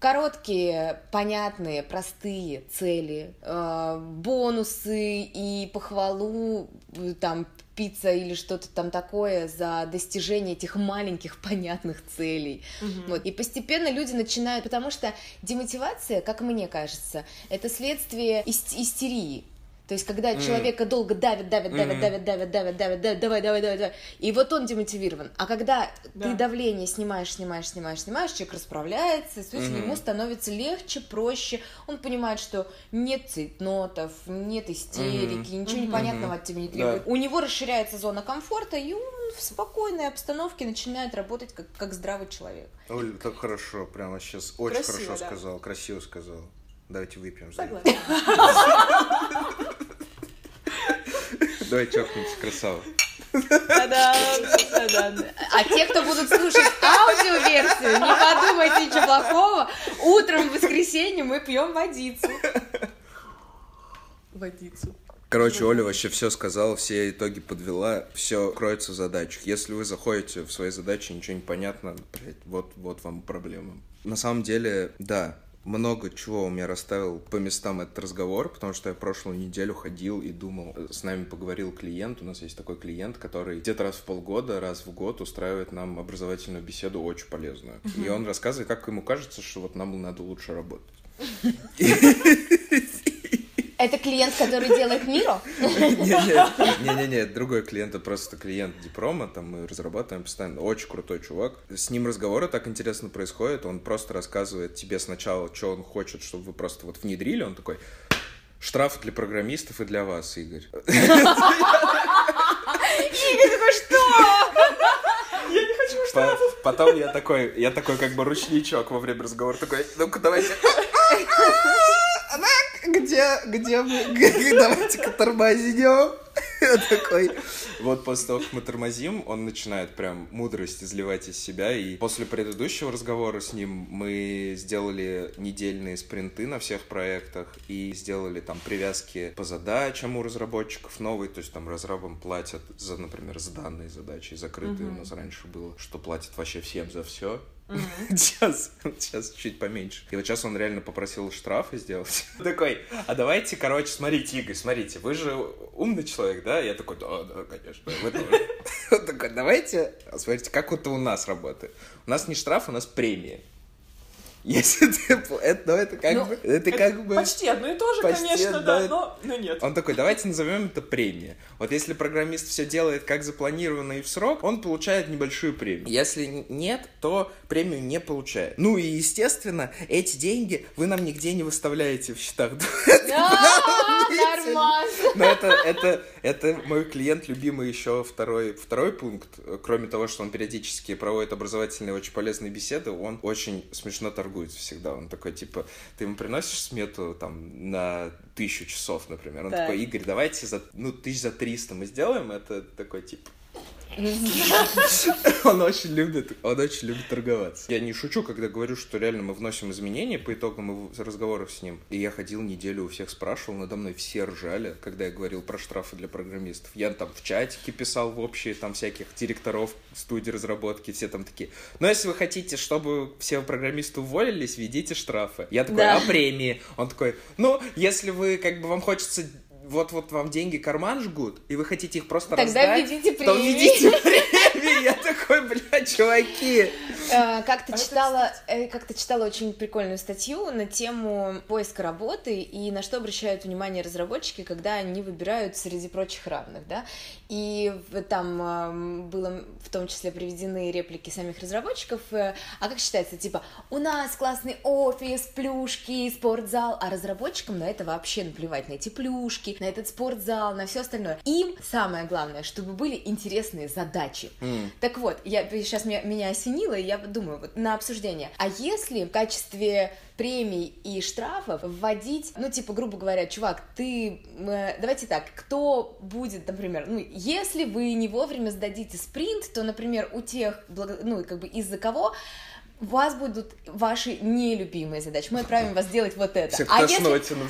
Короткие, понятные, простые цели, э, бонусы и похвалу, э, там, пицца или что-то там такое за достижение этих маленьких понятных целей. Вот. И постепенно люди начинают, потому что демотивация, как мне кажется, это следствие ис- истерии. То есть, когда человека долго давят, давят, давят, Мгм. давят, давят, давят, давят, давят, давай, давай, давай, давай, и вот он демотивирован. А когда Да. ты давление снимаешь, снимаешь, снимаешь, снимаешь, человек расправляется, соответственно, Мгм. ему становится легче, проще, он понимает, что нет цейтнотов, нет истерики, ничего Мгм. непонятного от тебя не Да. требует. У него расширяется зона комфорта, и он в спокойной обстановке начинает работать как, как здравый человек. Оль, так хорошо, прямо сейчас очень Красиво, хорошо да. сказал, красиво сказал. Давайте выпьем. за Согласна. Давай чокнемся, красава. А те, кто будут слушать аудиоверсию, не подумайте ничего плохого. Утром в воскресенье мы пьем водицу. Водицу. Короче, Оля вообще все сказала, все итоги подвела, все кроется в задачах. Если вы заходите в свои задачи, ничего не понятно, блядь, вот, вот вам проблема. На самом деле, да, много чего у меня расставил по местам этот разговор, потому что я прошлую неделю ходил и думал, э, с нами поговорил клиент, у нас есть такой клиент, который где-то раз в полгода, раз в год устраивает нам образовательную беседу очень полезную. И он рассказывает, как ему кажется, что вот нам надо лучше работать. Это клиент, который делает миру? Не-не-не, это другой клиент, это просто клиент Дипрома, там мы разрабатываем постоянно, очень крутой чувак. С ним разговоры так интересно происходят, он просто рассказывает тебе сначала, что он хочет, чтобы вы просто вот внедрили, он такой, штраф для программистов и для вас, Игорь. Игорь такой, что? По- Потом я такой, я такой как бы ручничок во время разговора, такой, ну-ка давайте. Где, где мы, давайте-ка тормознем. Я такой, вот после того, как мы тормозим, он начинает прям мудрость изливать из себя, и после предыдущего разговора с ним мы сделали недельные спринты на всех проектах, и сделали там привязки по задачам у разработчиков новые, то есть там разрабам платят за, например, за данные задачи, закрытые у нас раньше было, что платят вообще всем за все. Сейчас, сейчас чуть поменьше. И вот сейчас он реально попросил штрафы сделать. Такой, а давайте, короче, смотрите, Игорь, смотрите, вы же умный человек, да? Я такой, да, да, конечно, вы тоже. Он такой, давайте, смотрите, как это у нас работает. У нас не штраф, у нас премия. Если ты... Это, ну, это как Ну, бы... Это как бы... Почти одно и то же, Почти, конечно, да. да, но, но нет. Он такой, давайте назовем это премия. Вот если программист все делает как запланировано и в срок, он получает небольшую премию. Если нет, то премию не получает. Ну и, естественно, эти деньги вы нам нигде не выставляете в счетах. Нормально. Но это, это, это мой клиент любимый еще второй, второй пункт. Кроме того, что он периодически проводит образовательные очень полезные беседы, он очень смешно торгуется всегда. Он такой, типа, ты ему приносишь смету там на тысячу часов, например. Он Так. такой, Игорь, давайте за, ну, тысяч за 300 мы сделаем. Это такой, типа, он очень любит, он очень любит торговаться. Я не шучу, когда говорю, что реально мы вносим изменения по итогам разговоров с ним. И я ходил неделю у всех спрашивал, надо мной все ржали, когда я говорил про штрафы для программистов. Я там в чатике писал в общие там всяких директоров студии разработки, все там такие. Но если вы хотите, чтобы все программисты уволились, введите штрафы. Я такой, Да. а премии? Он такой, ну, если вы, как бы, вам хочется вот-вот вам деньги карман жгут, и вы хотите их просто Тогда раздать, введите то введите премии. Я такой, бля, чуваки. Э, Как-то А читала, э, как-то читала очень прикольную статью на тему поиска работы и на что обращают внимание разработчики, когда они выбирают среди прочих равных, да. И там было в том числе приведены реплики самих разработчиков. э, А как считается, типа, у нас классный офис, плюшки, спортзал, а разработчикам на это вообще наплевать, на эти плюшки, на этот спортзал, на все остальное. Им самое главное, чтобы были интересные задачи. Так вот, я сейчас меня, меня осенило, и я думаю, вот на обсуждение. А если в качестве премий и штрафов вводить, ну, типа, грубо говоря, чувак, ты, э, давайте так, кто будет, например, ну, если вы не вовремя сдадите спринт, то, например, у тех, ну, как бы из-за кого у вас будут ваши нелюбимые задачи. Мы отправим вас делать вот это. Всех а если,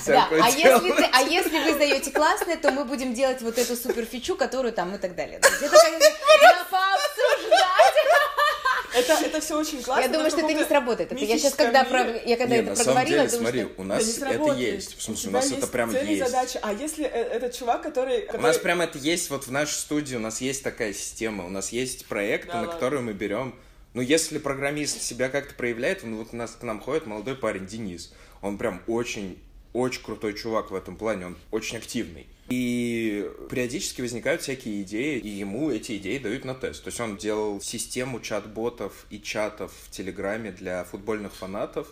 да, а, если ты- а если вы сдаете классное, то мы будем делать вот эту супер фичу, которую там и так далее. Это как пообсуждать. Это, это все очень классно. Я думаю, что это не сработает. Это я сейчас, когда, про- я когда Не, это на самом деле, думаю, смотри, что... у это нас это сработает. есть. В смысле, у тебя нас это прям цели, есть. задачи. А если э, этот чувак, который... У который... нас прям это есть вот в нашей студии, у нас есть такая система, у нас есть проекты, Да на ладно. которые мы берем. Ну, если программист себя как-то проявляет, ну вот у нас к нам ходит молодой парень Денис. Он прям очень очень крутой чувак в этом плане, он очень активный. И периодически возникают всякие идеи, и ему эти идеи дают на тест. То есть он делал систему чат-ботов и чатов в Телеграме для футбольных фанатов.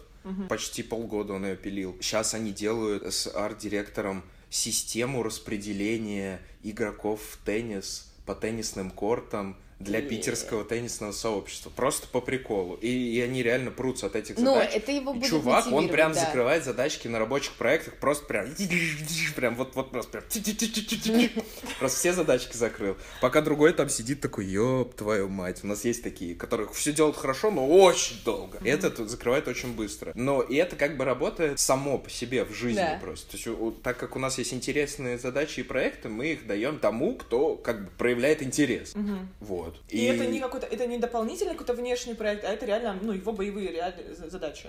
Почти полгода он ее пилил. Сейчас они делают с арт-директором систему распределения игроков в теннис по теннисным кортам для Не. питерского теннисного сообщества. Просто по приколу. И, и они реально прутся от этих Ну, задач. это его будет чувак, он прям да. закрывает задачки на рабочих проектах, просто прям, прям вот, вот просто прям, просто все задачки закрыл. Пока другой там сидит такой, ёб твою мать, у нас есть такие, которых все делают хорошо, но очень долго. Этот закрывает очень быстро. Но и это как бы работает само по себе в жизни Да. просто. То есть, у- так как у нас есть интересные задачи и проекты, мы их даем тому, кто как бы проявляет интерес. Вот. И, это не какой-то, это не дополнительный какой-то внешний проект, а это реально, ну, его боевые реально за- задачи.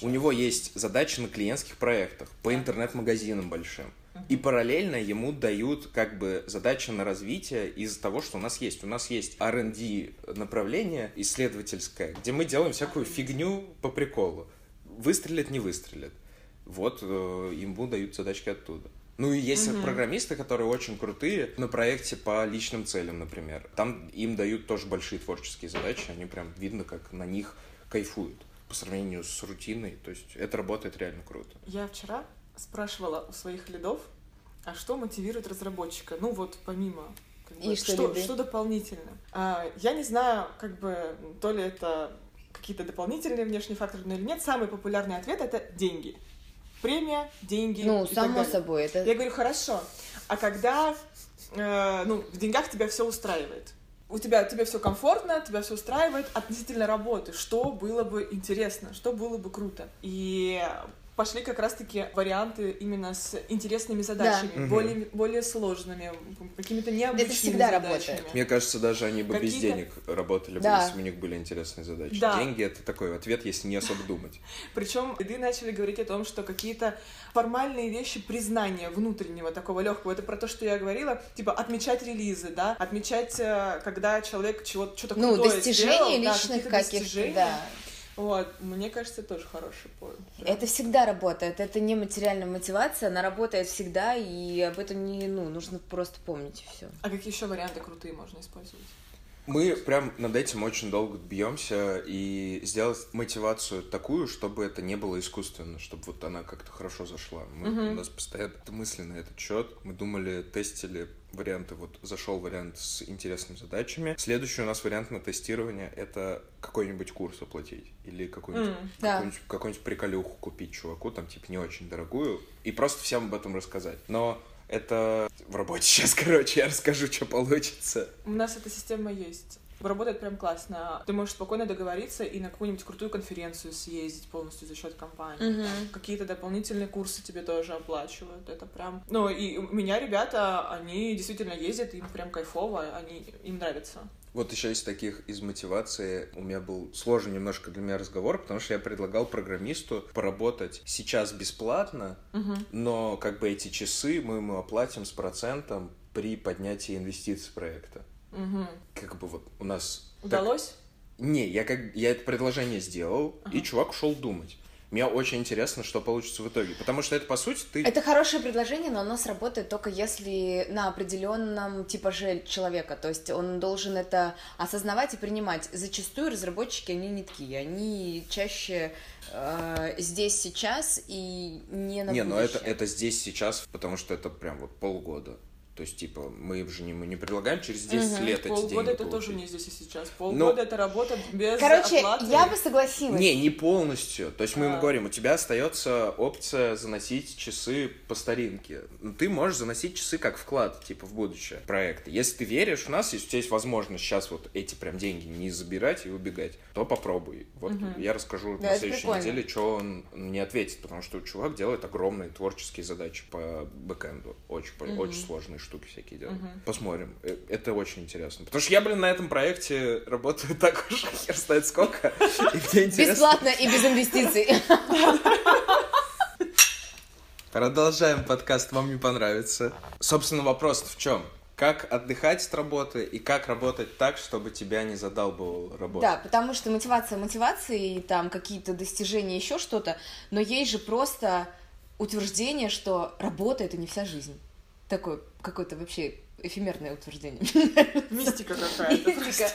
У него есть задачи на клиентских проектах по интернет-магазинам большим. И параллельно ему дают как бы задачи на развитие из-за того, что у нас есть. У нас есть R&D направление исследовательское, где мы делаем всякую фигню по приколу. Выстрелит, не выстрелит. Вот э, ему дают задачки оттуда. Ну и есть программисты, которые очень крутые на проекте по личным целям, например. Там им дают тоже большие творческие задачи, они прям видно, как на них кайфуют по сравнению с рутиной. То есть это работает реально круто. Я вчера спрашивала у своих лидов, а что мотивирует разработчика? Ну вот помимо как бы, И что что, что дополнительно? А, я не знаю, как бы то ли это какие-то дополнительные внешние факторы, но или нет. Самый популярный ответ это деньги. Премия, деньги. Ну, и так само далее. собой, это... Я говорю, хорошо. А когда э, ну, в деньгах тебя все устраивает? У тебя тебе все комфортно, тебя все устраивает относительно работы. Что было бы интересно, что было бы круто? И пошли как раз-таки варианты именно с интересными задачами, Мгм. более, более сложными, какими-то необычными всегда задачами. работает. Мне кажется, даже они бы без денег работали бы, Да. если бы у них были интересные задачи. Да. Деньги это такой ответ, если не особо думать. Причем лиды начали говорить о том, что какие-то формальные вещи признания внутреннего такого легкого. Это про то, что я говорила, типа отмечать релизы, да, отмечать, э, когда человек чего-то что-то Ну, крутое достижения сделал, да, личных какие-то каких-то, достижения. да. Вот, мне кажется, это тоже хороший поинт. Это всегда работает, это не материальная мотивация, она работает всегда, и об этом не, ну, нужно просто помнить и все. А какие еще варианты крутые можно использовать? Мы прям над этим очень долго бьемся и сделать мотивацию такую, чтобы это не было искусственно, чтобы вот она как-то хорошо зашла. Мы, Мгм. У нас постоянно мысли на этот счет. Мы думали, тестили варианты. Вот зашел вариант с интересными задачами. Следующий у нас вариант на тестирование — это какой-нибудь курс оплатить. Или какую-нибудь, М, да. какую-нибудь, какую-нибудь приколюху купить чуваку, там, типа, не очень дорогую, и просто всем об этом рассказать. Но это в работе сейчас, короче, я расскажу, что получится. У нас эта система есть. Работает прям классно. Ты можешь спокойно договориться и на какую-нибудь крутую конференцию съездить полностью за счет компании. Какие-то дополнительные курсы тебе тоже оплачивают. Это прям... Ну, и у меня ребята, они действительно ездят, им прям кайфово, они, им нравится. Вот еще из таких из мотивации у меня был сложный немножко для меня разговор, потому что я предлагал программисту поработать сейчас бесплатно, но как бы эти часы мы ему оплатим с процентом при поднятии инвестиций проекта. Мгм. Как бы вот у нас... так- Удалось? Не, я как я это предложение сделал, и чувак ушел думать. Мне очень интересно, что получится в итоге. Потому что это, по сути, ты... Это хорошее предложение, но оно сработает только если на определенном типаже человека. То есть он должен это осознавать и принимать. Зачастую разработчики, они не такие. Они чаще э, здесь сейчас и не на Не, но это, будущее. это здесь сейчас, потому что это прям вот полгода. То есть, типа, мы же не, мы не предлагаем через 10 лет эти деньги Полгода это получить. тоже не здесь и сейчас. Полгода это работа без Короче, оплаты. я бы согласилась. Не, не полностью. То есть мы ему А. говорим, у тебя остается опция заносить часы по старинке. Но ты можешь заносить часы как вклад, типа, в будущее проекта. Если ты веришь в нас, если у тебя есть возможность сейчас вот эти прям деньги не забирать и убегать, то попробуй. Вот я расскажу Да, на следующей прикольно. неделе, что он не ответит, потому что чувак делает огромные творческие задачи по бэкэнду. Очень, очень сложные штуки всякие делает. Посмотрим. Э, Это очень интересно. Потому что я, блин, на этом проекте работаю так уж хер знает сколько. И мне интересно. Бесплатно и без инвестиций. Продолжаем подкаст, вам не понравится. Собственно, вопрос в чем? Как отдыхать от работы и как работать так, чтобы тебя не задалбывала работа? Да, потому что мотивация мотивации, и там какие-то достижения, еще что-то, но есть же просто утверждение, что работа — это не вся жизнь. Такое какое-то вообще эфемерное утверждение. Мистика какая-то. Мистика.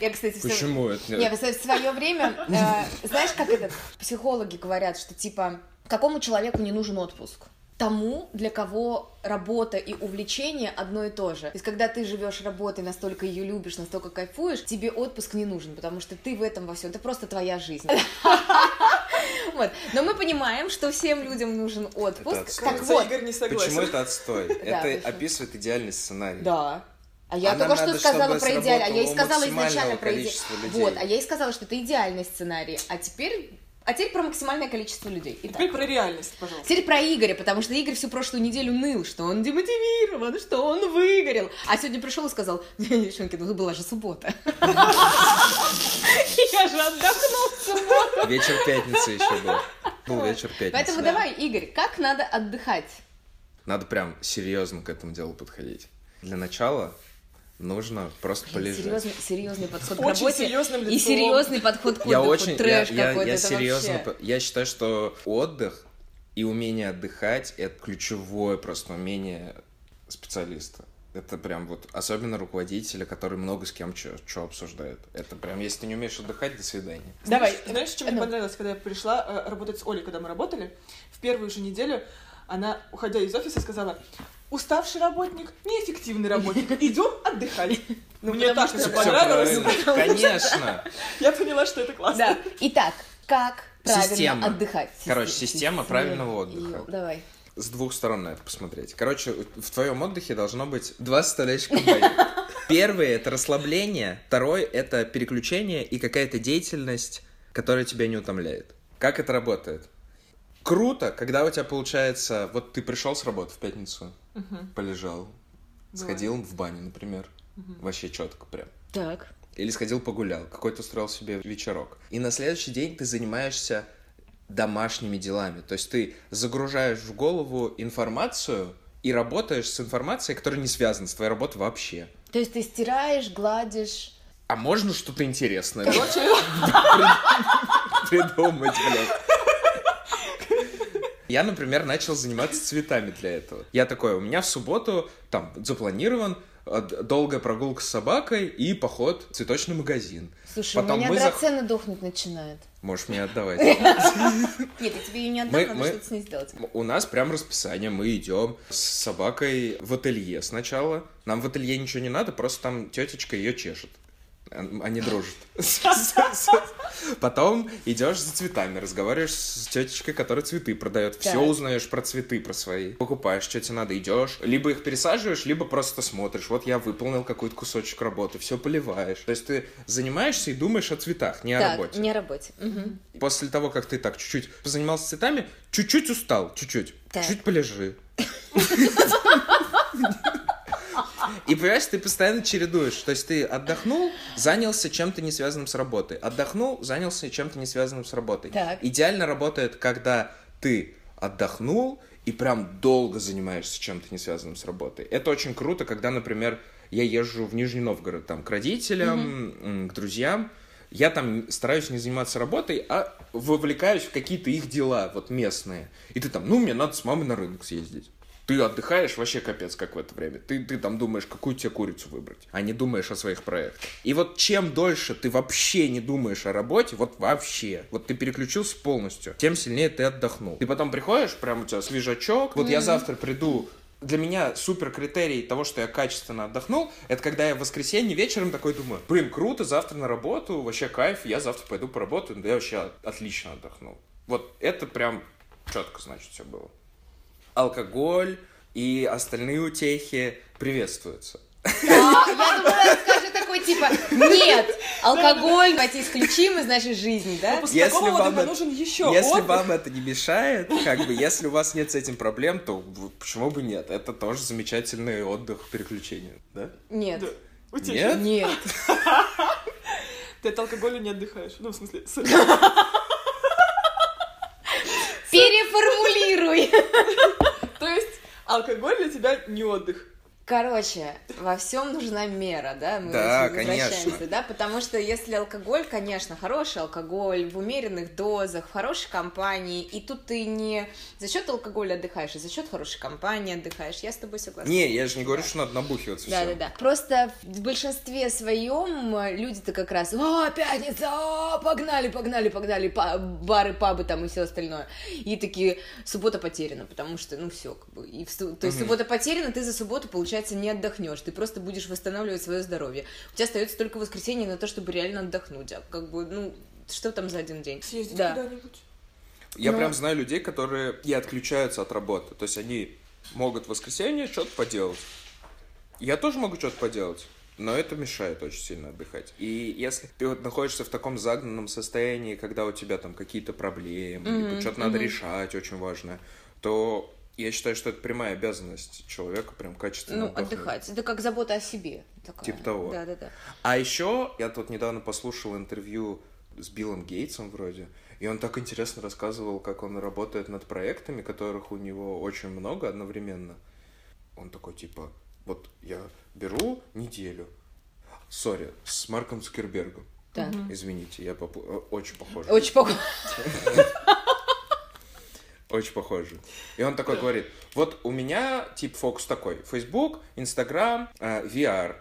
Я, кстати, в своё- Почему это? Не, в свое время, э, знаешь, как это, психологи говорят, что типа, какому человеку не нужен отпуск? Тому, для кого работа и увлечение одно и то же. То есть, когда ты живешь работой, настолько ее любишь, настолько кайфуешь, тебе отпуск не нужен, потому что ты в этом во всем. Это просто твоя жизнь. Вот. Но мы понимаем, что всем людям нужен отпуск. Так вот, Игорь не согласен. Почему это отстой? Это описывает идеальный сценарий. Да. А я А только что надо, сказала про идеальный. А я и сказала изначально про идеальный. Вот, а я и сказала, что это идеальный сценарий. А теперь. А теперь про максимальное количество людей. Итак. Теперь про реальность, пожалуйста. Теперь про Игоря, потому что Игорь всю прошлую неделю ныл, что он демотивирован, что он выгорел. А сегодня пришел и сказал, девчонки, ну была же суббота. Я же отдохнул в субботу. Вечер пятницы еще был. Был вечер пятницы. Поэтому давай, Игорь, как надо отдыхать? Надо прям серьезно к этому делу подходить. Для начала нужно просто полежать. Серьезный, серьезный подход к Очень работе серьезным и серьезный подход к Я отдыху. очень, я, Трэш я, какой-то, я это серьезно, вообще. я считаю, что отдых и умение отдыхать это ключевое просто умение специалиста. Это прям вот, особенно руководителя, который много с кем что обсуждает. Это прям, если ты не умеешь отдыхать, до свидания. Давай. Знаешь, что мне понравилось, когда я пришла э, работать с Олей, когда мы работали? В первую же неделю она, уходя из офиса, сказала, уставший работник, неэффективный работник, идем отдыхать. Ну, мне так Всё понравилось. Конечно. Я поняла, что это классно. Да. Итак, как правильно Система. отдыхать? Короче, Система. система правильного отдыха. Давай. С двух сторон на это посмотреть. Короче, в твоем отдыхе должно быть два составляющих компонента. Первый — это расслабление, второй — это переключение и какая-то деятельность, которая тебя не утомляет. Как это работает? Круто, когда у тебя получается, вот ты пришел с работы в пятницу, полежал, сходил в баню, например, вообще четко прям. Так. Или сходил погулял, какой-то устроил себе вечерок. И на следующий день ты занимаешься домашними делами. То есть ты загружаешь в голову информацию и работаешь с информацией, которая не связана с твоей работой вообще. То есть ты стираешь, гладишь. А можно что-то интересное Короче, придумать, блядь? Я, например, начал заниматься цветами для этого. Я такой, у меня в субботу там запланирован э, долгая прогулка с собакой и поход в цветочный магазин. Слушай, Потом у меня мы зах- драцена дохнуть начинает. Можешь мне отдавать. Нет, я тебе ее не отдам, надо что-то с ней сделать. У нас прям расписание, мы идем с собакой в ателье сначала. Нам в ателье ничего не надо, просто там тетечка ее чешет. Они дружат. Потом идешь за цветами, разговариваешь с тетечкой, которая цветы продает. Все узнаешь про цветы, про свои. Покупаешь, что тебе надо, идешь. Либо их пересаживаешь, либо просто смотришь. Вот я выполнил какой-то кусочек работы, все поливаешь. То есть ты занимаешься и думаешь о цветах, не о работе. не о работе. После того, как ты так чуть-чуть позанимался цветами, чуть-чуть устал, чуть-чуть. Чуть полежи. И понимаешь, ты постоянно чередуешь. То есть ты отдохнул, занялся чем-то не связанным с работой. Отдохнул, занялся чем-то не связанным с работой. Так. Идеально работает, когда ты отдохнул и прям долго занимаешься чем-то не связанным с работой. Это очень круто, когда, например, я езжу в Нижний Новгород там к родителям, м, к друзьям. Я там стараюсь не заниматься работой, а вовлекаюсь в какие-то их дела, вот местные. И ты там, ну, мне надо с мамой на рынок съездить. Ты отдыхаешь вообще капец, как в это время. Ты, ты там думаешь, какую тебе курицу выбрать, а не думаешь о своих проектах. И вот чем дольше ты вообще не думаешь о работе, вот вообще, вот ты переключился полностью, тем сильнее ты отдохнул. Ты потом приходишь, прям у тебя свежачок, вот я завтра приду, для меня супер критерий того, что я качественно отдохнул, это когда я в воскресенье вечером такой думаю, блин, круто, завтра на работу, вообще кайф, я завтра пойду поработаю, да я вообще отлично отдохнул. Вот это прям четко, значит, все было алкоголь и остальные утехи приветствуются. А, я думала, скажи такой типа, нет, алкоголь, давайте исключим из нашей жизни, да? после Если такого вам это- нужен еще Если отдых. вам это не мешает, как бы, если у вас нет с этим проблем, то почему бы нет? Это тоже замечательный отдых переключения, да? Нет. Да. Нет? Нет. Ты от алкоголя не отдыхаешь. Ну, в смысле, Переформулируй. То есть алкоголь для тебя не отдых. Короче, во всем нужна мера, да? Мы Да, конечно. да? Потому что если алкоголь, конечно, хороший алкоголь, в умеренных дозах, в хорошей компании, и тут ты не за счет алкоголя отдыхаешь, а за счет хорошей компании отдыхаешь. Я с тобой согласна. Не, я же не говорю, что надо набухиваться Да, всё. да, да. Просто в большинстве своем люди-то как раз, о, пятница, о, погнали, погнали, погнали, па- бары, пабы там и все остальное. И такие, суббота потеряна, потому что, ну, все, как бы. И в то есть Мгм. суббота потеряна, ты за субботу, получается, не отдохнешь, ты просто будешь восстанавливать свое здоровье. У тебя остается только воскресенье на то, чтобы реально отдохнуть. А как бы, ну, что там за один день? Съездить Да. куда-нибудь. Я Но- прям знаю людей, которые и отключаются от работы. То есть они могут в воскресенье что-то поделать. Я тоже могу что-то поделать. Но это мешает очень сильно отдыхать. И если ты вот находишься в таком загнанном состоянии, когда у тебя там какие-то проблемы, Мгм, либо что-то надо мгм. решать очень важное, то я считаю, что это прямая обязанность человека прям качественно Ну, отдохнуть. отдыхать. Это как забота о себе. такая. Типа того. Да, да, да. А еще я тут недавно послушал интервью с Биллом Гейтсом вроде, и он так интересно рассказывал, как он работает над проектами, которых у него очень много одновременно. Он такой типа, вот я беру неделю, сори, с Марком Цукербергом. Да. Извините, я попу- э, очень похож. Очень похоже. Очень похоже. И он такой говорит, вот у меня тип фокус такой, Facebook, Instagram, э, VR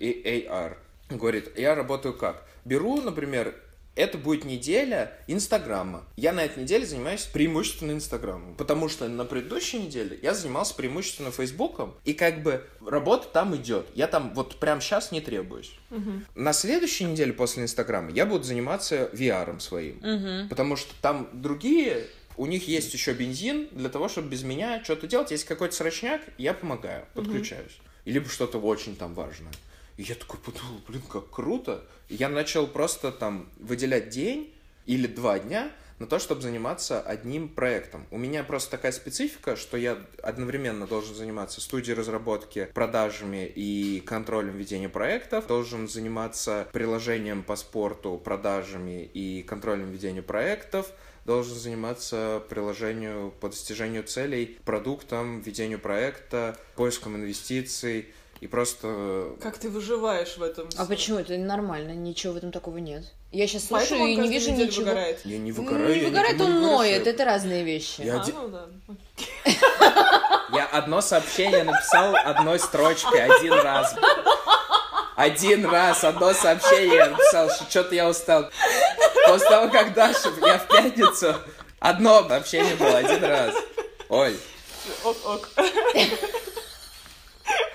и AR. Говорит, я работаю как? Беру, например, это будет неделя Инстаграма. Я на этой неделе занимаюсь преимущественно Инстаграмом. Потому что на предыдущей неделе я занимался преимущественно Фейсбуком. И как бы работа там идет. Я там вот прям сейчас не требуюсь. На следующей неделе после Инстаграма я буду заниматься VR своим. Потому что там другие, у них есть еще бензин для того, чтобы без меня что-то делать. Если какой-то срочняк, я помогаю, подключаюсь. И либо что-то очень там важное. И я такой подумал, блин, как круто. И я начал просто там выделять день или два дня на то, чтобы заниматься одним проектом. У меня просто такая специфика, что я одновременно должен заниматься студией разработки, продажами и контролем ведения проектов, должен заниматься приложением по спорту, продажами и контролем ведения проектов, должен заниматься приложению по достижению целей, продуктом, ведению проекта, поиском инвестиций и просто... Как ты выживаешь в этом? А почему? Это нормально, ничего в этом такого нет. Я сейчас слушаю и не вижу ничего. выгорает. Я не Ну, выгораю. не выгорает, он не ноет, это разные вещи. Я А, ну да. Я одно сообщение написал одной строчкой один раз. Один раз одно сообщение я написал, что что-то я устал. После того, как Даша, я в пятницу одно сообщение было один раз. Ой, Ок-ок.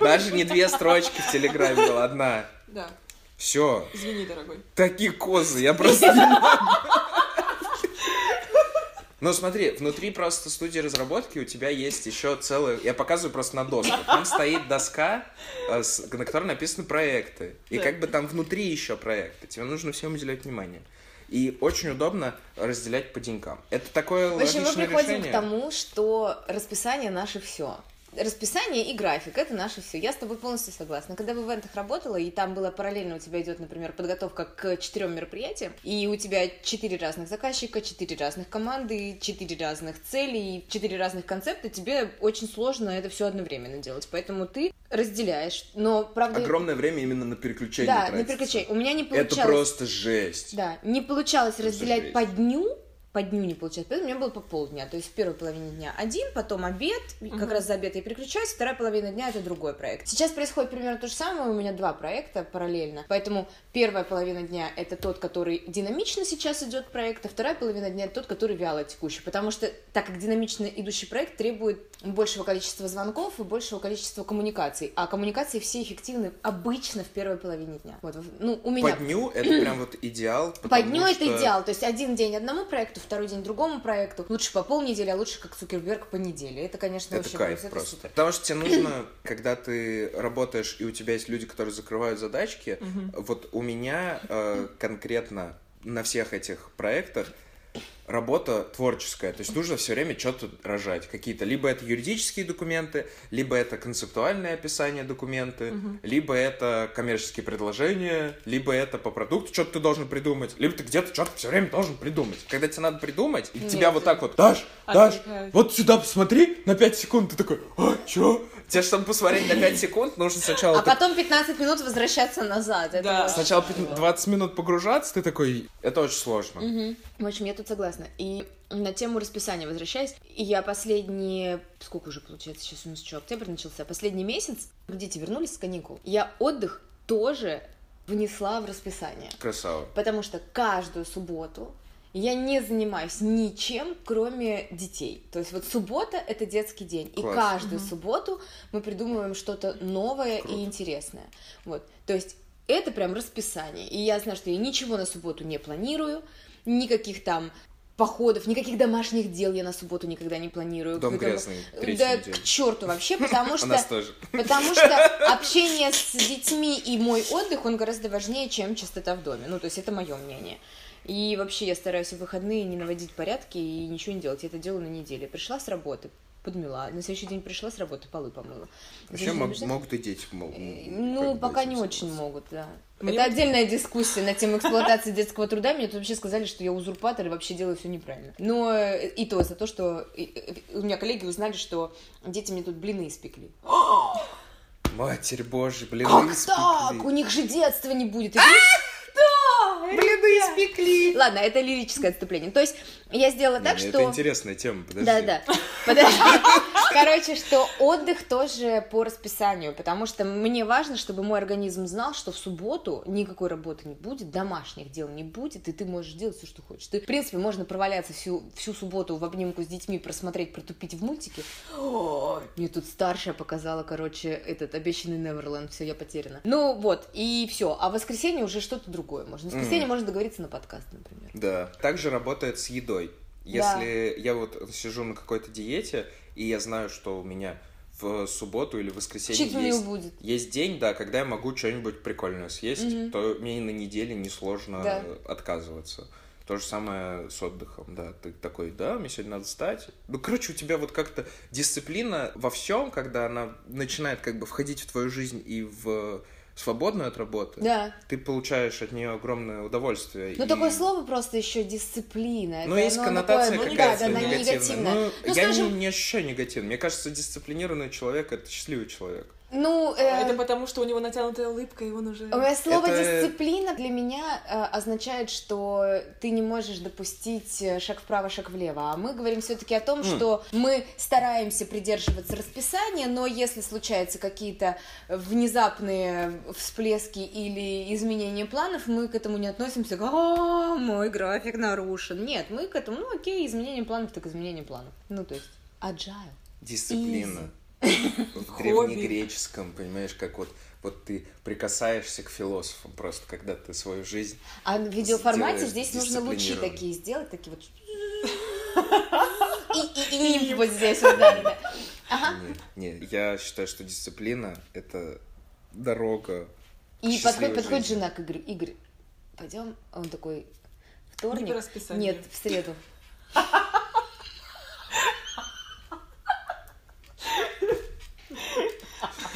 даже не две строчки в Телеграме была, одна. Да, Все, извини, дорогой. такие козы, я просто не могу. Ну смотри, внутри просто студии разработки у тебя есть еще целый... Я показываю просто на доску. Там стоит доска, э, на которой написаны проекты. И как бы там внутри еще проекты. Тебе нужно всем уделять внимание. И очень удобно разделять по денькам. Это такое В общем, мы приходим решение. к тому, что расписание наше все. Расписание и график это наше все. Я с тобой полностью согласна. Когда в ивентах работала, и там было параллельно у тебя идет, например, подготовка к четырем мероприятиям, и у тебя четыре разных заказчика, четыре разных команды, четыре разных целей, четыре разных концепта, тебе очень сложно это все одновременно делать. Поэтому ты разделяешь. Но правда. Огромное время именно на переключение Да, на тратится. переключение. У меня не получалось. Это просто жесть. Да, не получалось Просто разделять жесть. по дню, по дню не получалось, поэтому у меня было по полдня, то есть в первой половине дня один, потом обед, и как раз за обед я переключаюсь, вторая половина дня это другой проект. Сейчас происходит примерно то же самое, у меня два проекта параллельно, поэтому первая половина дня это тот, который динамично сейчас идет проект, а вторая половина дня это тот, который вяло текущий, потому что так как динамично идущий проект требует большего количества звонков и большего количества коммуникаций, а коммуникации все эффективны обычно в первой половине дня. Вот, ну, у меня По дню это прям вот идеал. по дню это что- идеал. То есть один день одному проекту, второй день другому проекту. Лучше по полнедели, а лучше как Цукерберг по неделе. Это, конечно, Это вообще кайф плюс, это просто. супер. Потому что тебе нужно, когда ты работаешь, и у тебя есть люди, которые закрывают задачки, вот у меня э, конкретно на всех этих проектах работа творческая. То есть нужно все время что-то рожать. Какие-то, либо это юридические документы, либо это концептуальное описание документы, либо это коммерческие предложения, либо это по продукту что-то ты должен придумать, либо ты где-то что-то все время должен придумать. Когда тебе надо придумать, и тебя Нет. вот так вот, Даш, Даш, Отвлекает. вот сюда посмотри на 5 секунд, ты такой, а, чё? Тебе, чтобы посмотреть на 5 секунд, нужно сначала... А потом 15 минут возвращаться назад. Это Да. очень Сначала тяжело. 20 минут погружаться, ты такой... Это очень сложно. Мгм. В общем, я тут согласна. И на тему расписания возвращаясь, и я последние... Сколько уже получается? Сейчас у нас что, октябрь начался. Последний месяц, дети вернулись с каникул. Я отдых тоже внесла в расписание. Красава. Потому что каждую субботу я не занимаюсь ничем, кроме детей. То есть вот суббота — это детский день. И Класс. каждую субботу мы придумываем что-то новое Круто. и интересное. Вот. То есть это прям расписание. И я знаю, что я ничего на субботу не планирую, никаких там походов, никаких домашних дел я на субботу никогда не планирую. Дом грязный, Да неделю. к черту вообще, потому что. Потому что общение с детьми и мой отдых, он гораздо важнее, чем чистота в доме. Ну, то есть это мое мнение. И вообще я стараюсь в выходные не наводить порядки и ничего не делать. Я это делаю на неделе. Пришла с работы, подмела. На следующий день пришла с работы, полы помыла. Вообще мог- бежать? могут и дети мо- Э, Ну, пока не очень могут, да. Мне Это отдельная дискуссия на тему эксплуатации детского труда. Мне тут вообще сказали, что я узурпатор и вообще делаю все неправильно. Но э, и то за то, что э, у меня коллеги узнали, что дети мне тут блины испекли. Матерь божья, блин, Как так? У них же детства не будет. Говоришь, Блины испекли. Ладно, это лирическое отступление. То есть я сделала так, Это что... интересная тема, подожди. Да, да. Подожди. Короче, что отдых тоже по расписанию, потому что мне важно, чтобы мой организм знал, что в субботу никакой работы не будет, домашних дел не будет, и ты можешь делать все, что хочешь. Ты, в принципе, можно проваляться всю, всю субботу в обнимку с детьми, просмотреть, протупить в мультике. О, Мне тут старшая показала, короче, этот обещанный Неверленд, все, я потеряна. Ну вот, и все. А в воскресенье уже что-то другое можно. В воскресенье Мгм. можно договориться на подкаст, например. Да. Также работает с едой. Если я вот сижу на какой-то диете, и я знаю, что у меня в субботу или в воскресенье есть, будет. есть день, да, когда я могу что-нибудь прикольное съесть, Мгм. то мне на неделе несложно Да. отказываться. То же самое с отдыхом, да. Ты такой, да, мне сегодня надо встать. Ну, короче, у тебя вот как-то дисциплина во всем, когда она начинает как бы входить в твою жизнь и в свободную от работы, Да. ты получаешь от нее огромное удовольствие. Ну, и- такое слово просто еще дисциплина. Ну, Это, есть оно коннотация такое, ну, какая-то да, да, негативная. негативная. Ну, Ну, я скажем- не, не ощущаю негативно. Мне кажется, дисциплинированный человек — это счастливый человек. Ну, э, Это потому, что у него натянутая улыбка, и он уже... слово Это- дисциплина для меня э, означает, что ты не можешь допустить э, шаг вправо, шаг влево. А мы говорим все-таки о том, М. что мы стараемся придерживаться расписания, но если случаются какие-то внезапные всплески или изменения планов, мы к этому не относимся как «А, мой график нарушен. Нет, мы к этому, ну окей, изменение планов, так изменение планов. Ну, то есть, agile. Дисциплина. В древнегреческом, понимаешь, как вот, вот ты прикасаешься к философам просто, когда ты свою жизнь... А в видеоформате здесь нужно лучи такие сделать, такие вот. И, и, и вот здесь вот, да, да. Ага. Не, не, я считаю, что дисциплина — это дорога И подходит, подходит жена к Игорю. Игорь, пойдем. Он такой, вторник? Не. Нет, в среду.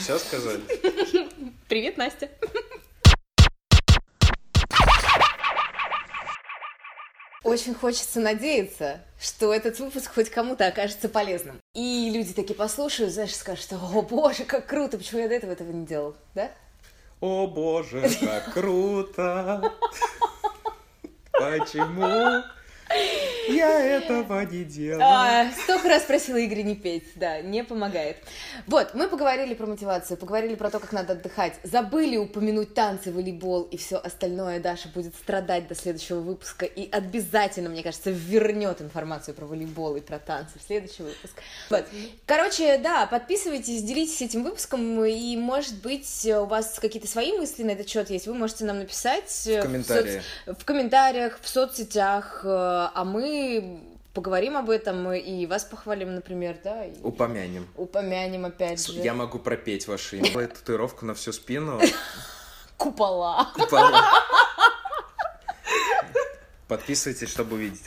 Все сказали? Привет, Настя. Очень хочется надеяться, что этот выпуск хоть кому-то окажется полезным. И люди такие послушают, знаешь, скажут, о боже, как круто, почему я до этого этого не делал, да? О боже, как круто! Почему я этого не делаю? А, Столько раз просила Игоря не петь, да, не помогает. Вот, мы поговорили про мотивацию, поговорили про то, как надо отдыхать, забыли упомянуть танцы, волейбол и все остальное. Даша будет страдать до следующего выпуска и обязательно, мне кажется, вернет информацию про волейбол и про танцы в следующий выпуск. Вот. Короче, да, подписывайтесь, делитесь этим выпуском, и, может быть, у вас какие-то свои мысли на этот счет есть, вы можете нам написать э, В комментарии. в комментариях, в соцсетях, э, а мы поговорим об этом и вас похвалим, например, да, и Упомянем. упомянем опять же. Я могу пропеть ваше имя. Татуировку на всю спину. Купола. Купола. Подписывайтесь, чтобы увидеть это.